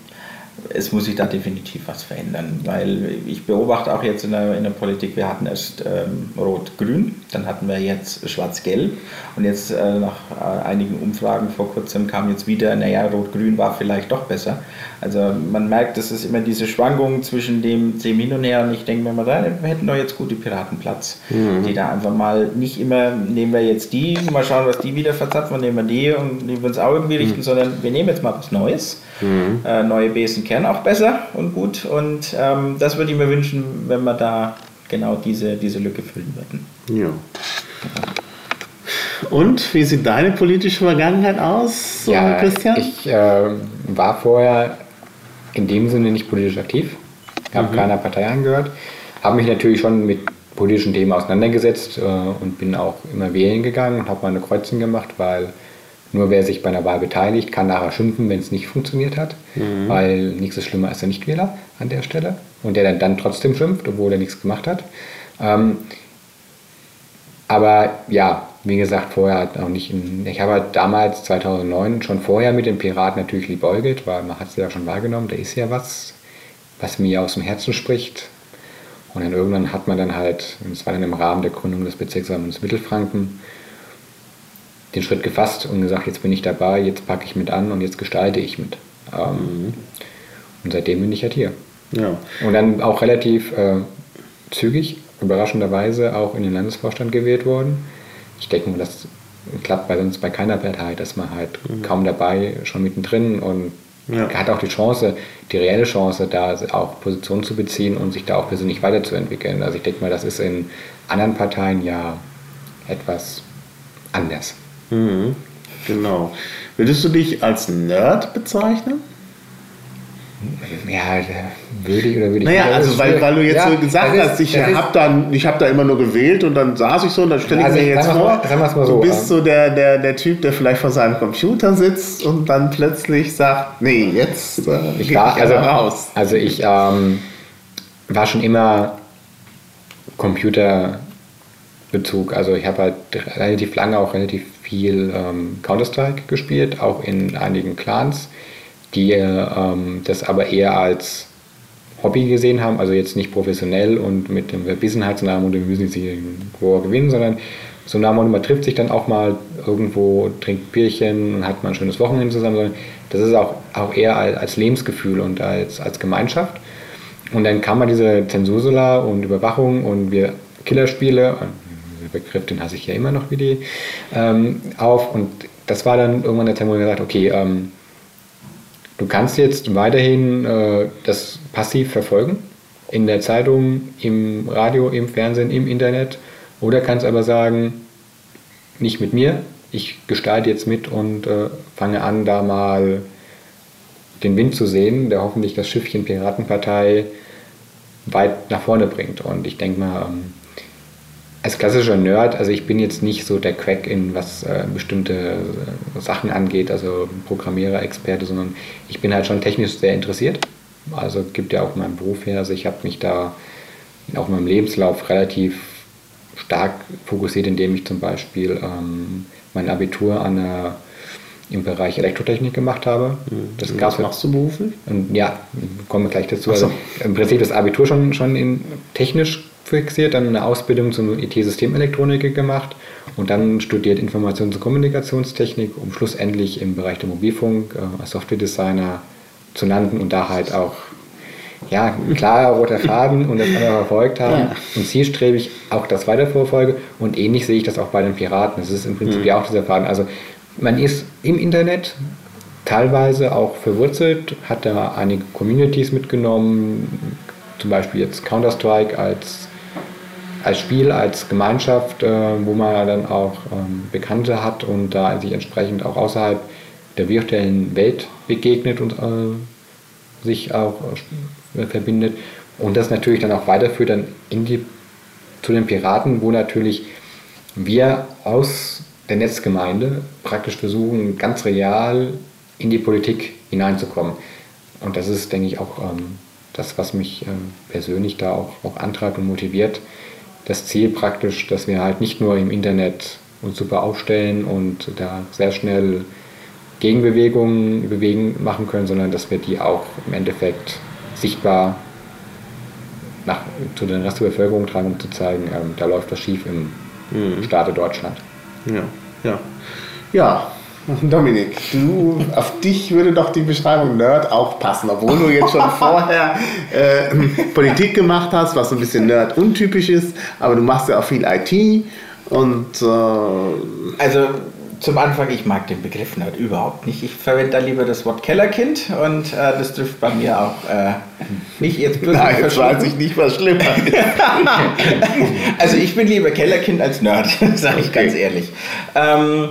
es muss sich da definitiv was verändern, weil ich beobachte auch jetzt in der, in der Politik, wir hatten erst ähm, Rot-Grün, dann hatten wir jetzt Schwarz-Gelb und jetzt äh, nach äh, einigen Umfragen vor kurzem kam jetzt wieder, naja, Rot-Grün war vielleicht doch besser. Also man merkt, dass es immer diese Schwankungen zwischen dem, dem Hin und Her und ich denke mir mal, da, wir hätten doch jetzt gute Piratenplatz, mhm. die da einfach mal nicht immer, nehmen wir jetzt die, mal schauen, was die wieder verzapfen, nehmen wir die und die wir uns auch irgendwie richten, mhm. sondern wir nehmen jetzt mal was Neues Mhm. Äh, neue Besen kennen auch besser und gut. Und ähm, das würde ich mir wünschen, wenn wir da genau diese, diese Lücke füllen würden. Ja. Und wie sieht deine politische Vergangenheit aus, so ja, Christian? Ich äh, war vorher in dem Sinne nicht politisch aktiv, habe mhm. keiner Partei angehört, habe mich natürlich schon mit politischen Themen auseinandergesetzt äh, und bin auch immer wählen gegangen und habe meine Kreuzung gemacht, weil nur wer sich bei einer Wahl beteiligt, kann nachher schimpfen, wenn es nicht funktioniert hat, mhm. weil nichts ist schlimmer als der Nichtwähler an der Stelle und der dann, dann trotzdem schimpft, obwohl er nichts gemacht hat. Ähm, aber ja, wie gesagt, vorher hat auch nicht. In, ich habe halt damals 2009 schon vorher mit dem Piraten natürlich liebäugelt, weil man hat es ja schon wahrgenommen, da ist ja was, was mir aus dem Herzen spricht. Und dann irgendwann hat man dann halt, das war dann im Rahmen der Gründung des Bezirksamts Mittelfranken, den Schritt gefasst und gesagt, jetzt bin ich dabei, jetzt packe ich mit an und jetzt gestalte ich mit. Ähm, mhm. Und seitdem bin ich halt hier. Ja. Und dann auch relativ äh, zügig, überraschenderweise auch in den Landesvorstand gewählt worden. Ich denke mal, das klappt bei sonst bei keiner Partei, dass man halt mhm. kaum dabei, schon mittendrin und ja. hat auch die Chance, die reelle Chance, da auch Position zu beziehen und sich da auch persönlich weiterzuentwickeln. Also ich denke mal, das ist in anderen Parteien ja etwas anders. Mhm, genau. Würdest du dich als Nerd bezeichnen? Ja, würde ich oder würde ich Naja, nicht. also weil, weil du jetzt Ja, so gesagt ist- hast, ich habe da, ich hab da immer nur gewählt und dann saß ich so und dann stelle ich Also, mir jetzt vor, mal- mal du so, bist ähm, so der, der, der Typ, der vielleicht vor seinem Computer sitzt und dann plötzlich sagt, nee, jetzt äh, Ich war ich also, raus. also ich ähm, war schon immer Computerbezug. Also ich habe halt relativ lange auch relativ viel ähm, Counter-Strike gespielt, auch in einigen Clans, die ähm, das aber eher als Hobby gesehen haben, also jetzt nicht professionell und mit dem Verbissenheit, Motto, wir müssen jetzt hier gewinnen, sondern so Motto, man trifft sich dann auch mal irgendwo, trinkt Bierchen und hat mal ein schönes Wochenende zusammen, das ist auch, auch eher als, Lebensgefühl und als, als Gemeinschaft. Und dann kam mal diese Zensursula und Überwachung und wir Killerspiele, Begriff, den hasse ich ja immer noch wie die, ähm, auf. Und das war dann irgendwann der Termin, wo ich gesagt okay, ähm, du kannst jetzt weiterhin äh, das passiv verfolgen, in der Zeitung, im Radio, im Fernsehen, im Internet, oder kannst aber sagen, nicht mit mir, ich gestalte jetzt mit und äh, fange an, da mal den Wind zu sehen, der hoffentlich das Schiffchen Piratenpartei weit nach vorne bringt. Und ich denke mal, ähm, als klassischer Nerd, also ich bin jetzt nicht so der Crack in was äh, bestimmte äh, Sachen angeht, also Programmierer, Experte, sondern ich bin halt schon technisch sehr interessiert. Also gibt ja auch meinen Beruf her, also ich habe mich da auch in meinem Lebenslauf relativ stark fokussiert, indem ich zum Beispiel ähm, mein Abitur an der, im Bereich Elektrotechnik gemacht habe. Das Was gab machst du beruflich? und ja, kommen wir gleich dazu. So. Also im Prinzip das Abitur schon, schon in technisch fixiert, dann eine Ausbildung zum IT-Systemelektroniker gemacht und dann studiert Informations- und Kommunikationstechnik, um schlussendlich im Bereich der Mobilfunk äh, als Software-Designer zu landen und da halt auch ja, klarer roter Faden und das andere verfolgt haben Ja. und zielstrebig auch das weiterverfolge und ähnlich sehe ich das auch bei den Piraten. Das ist im Prinzip ja auch dieser Faden. Also man ist im Internet teilweise auch verwurzelt, hat da einige Communities mitgenommen, zum Beispiel jetzt Counter-Strike als, als Spiel, als Gemeinschaft, äh, wo man dann auch ähm, Bekannte hat und da sich entsprechend auch außerhalb der virtuellen Welt begegnet und äh, sich auch äh, verbindet. Und das natürlich dann auch weiterführt dann die, zu den Piraten, wo natürlich wir aus der Netzgemeinde praktisch versuchen, ganz real in die Politik hineinzukommen. Und das ist, denke ich, auch ähm, das, was mich ähm, persönlich da auch, auch antreibt und motiviert. Das Ziel praktisch, dass wir halt nicht nur im Internet uns super aufstellen und da sehr schnell Gegenbewegungen bewegen machen können, sondern dass wir die auch im Endeffekt sichtbar nach, zu den Rest der Bevölkerung tragen, um zu zeigen, ähm, da läuft was schief im Staate Deutschland. Ja, ja. Ja, Dominik, du, auf dich würde doch die Beschreibung Nerd auch passen, obwohl du jetzt schon vorher äh, Politik gemacht hast, was so ein bisschen Nerd untypisch ist, aber du machst ja auch viel IT und äh, Also zum Anfang, ich mag den Begriff Nerd überhaupt nicht. Ich verwende da lieber das Wort Kellerkind und äh, das trifft bei mir auch äh, nicht jetzt bloß nicht jetzt weiß ich nicht, was schlimmer ist. Also ich bin lieber Kellerkind als Nerd, sage ich Okay. ganz ehrlich. Ähm,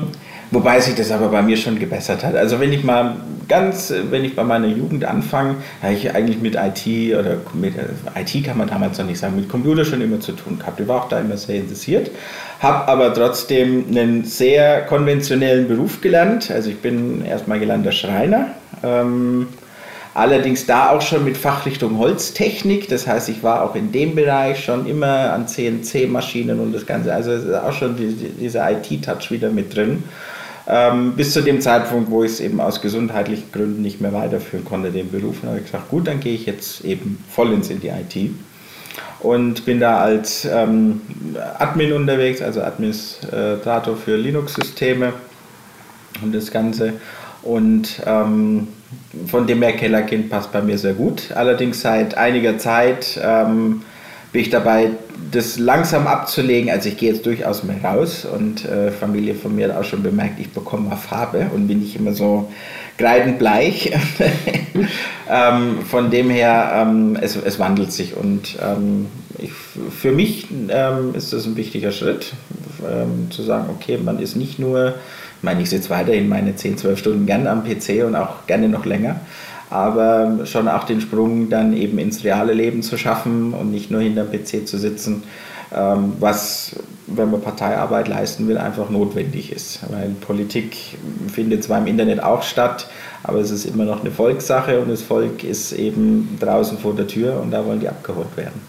wobei sich das aber bei mir schon gebessert hat. Also wenn ich mal ganz, wenn ich bei meiner Jugend anfange, habe ich eigentlich mit IT oder mit äh, IT kann man damals noch nicht sagen, mit Computer schon immer zu tun gehabt. Ich war auch da immer sehr interessiert, habe aber trotzdem einen sehr konventionellen Beruf gelernt. Also ich bin erstmal gelernter Schreiner. Ähm, Allerdings da auch schon mit Fachrichtung Holztechnik. Das heißt, ich war auch in dem Bereich schon immer an CNC-Maschinen und das Ganze. Also es ist auch schon die, die, dieser IT-Touch wieder mit drin. Ähm, bis zu dem Zeitpunkt, wo ich es eben aus gesundheitlichen Gründen nicht mehr weiterführen konnte, den Beruf. Habe ich gesagt, gut, dann gehe ich jetzt eben vollends in die IT. Und bin da als ähm, Admin unterwegs, also Administrator für Linux-Systeme und das Ganze. Und ähm, von dem her Kellerkind passt bei mir sehr gut. Allerdings seit einiger Zeit ähm, bin ich dabei, das langsam abzulegen. Also ich gehe jetzt durchaus mehr raus und äh, Familie von mir hat auch schon bemerkt, ich bekomme mal Farbe und bin nicht immer so kreidendbleich. ähm, von dem her, ähm, es, es wandelt sich und ähm, ich, für mich ähm, ist das ein wichtiger Schritt, ähm, zu sagen, okay, man ist nicht nur, ich meine, ich sitze weiterhin meine 10, 12 Stunden gerne am PC und auch gerne noch länger, aber schon auch den Sprung dann eben ins reale Leben zu schaffen und nicht nur hinter dem PC zu sitzen, ähm, was, wenn man Parteiarbeit leisten will, einfach notwendig ist. Weil Politik findet zwar im Internet auch statt, aber es ist immer noch eine Volkssache und das Volk ist eben draußen vor der Tür und da wollen die abgeholt werden.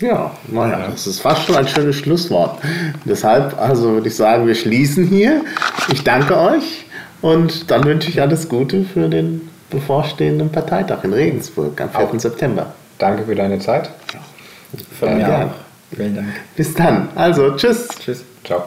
Ja, naja, das ist fast schon ein schönes Schlusswort. Deshalb, also würde ich sagen, wir schließen hier. Ich danke euch und dann wünsche ich alles Gute für den bevorstehenden Parteitag in Regensburg am 4. Auch. September. Danke für deine Zeit. Ja. Von mir auch. Vielen Dank. Bis dann. Also, tschüss. Tschüss. Ciao.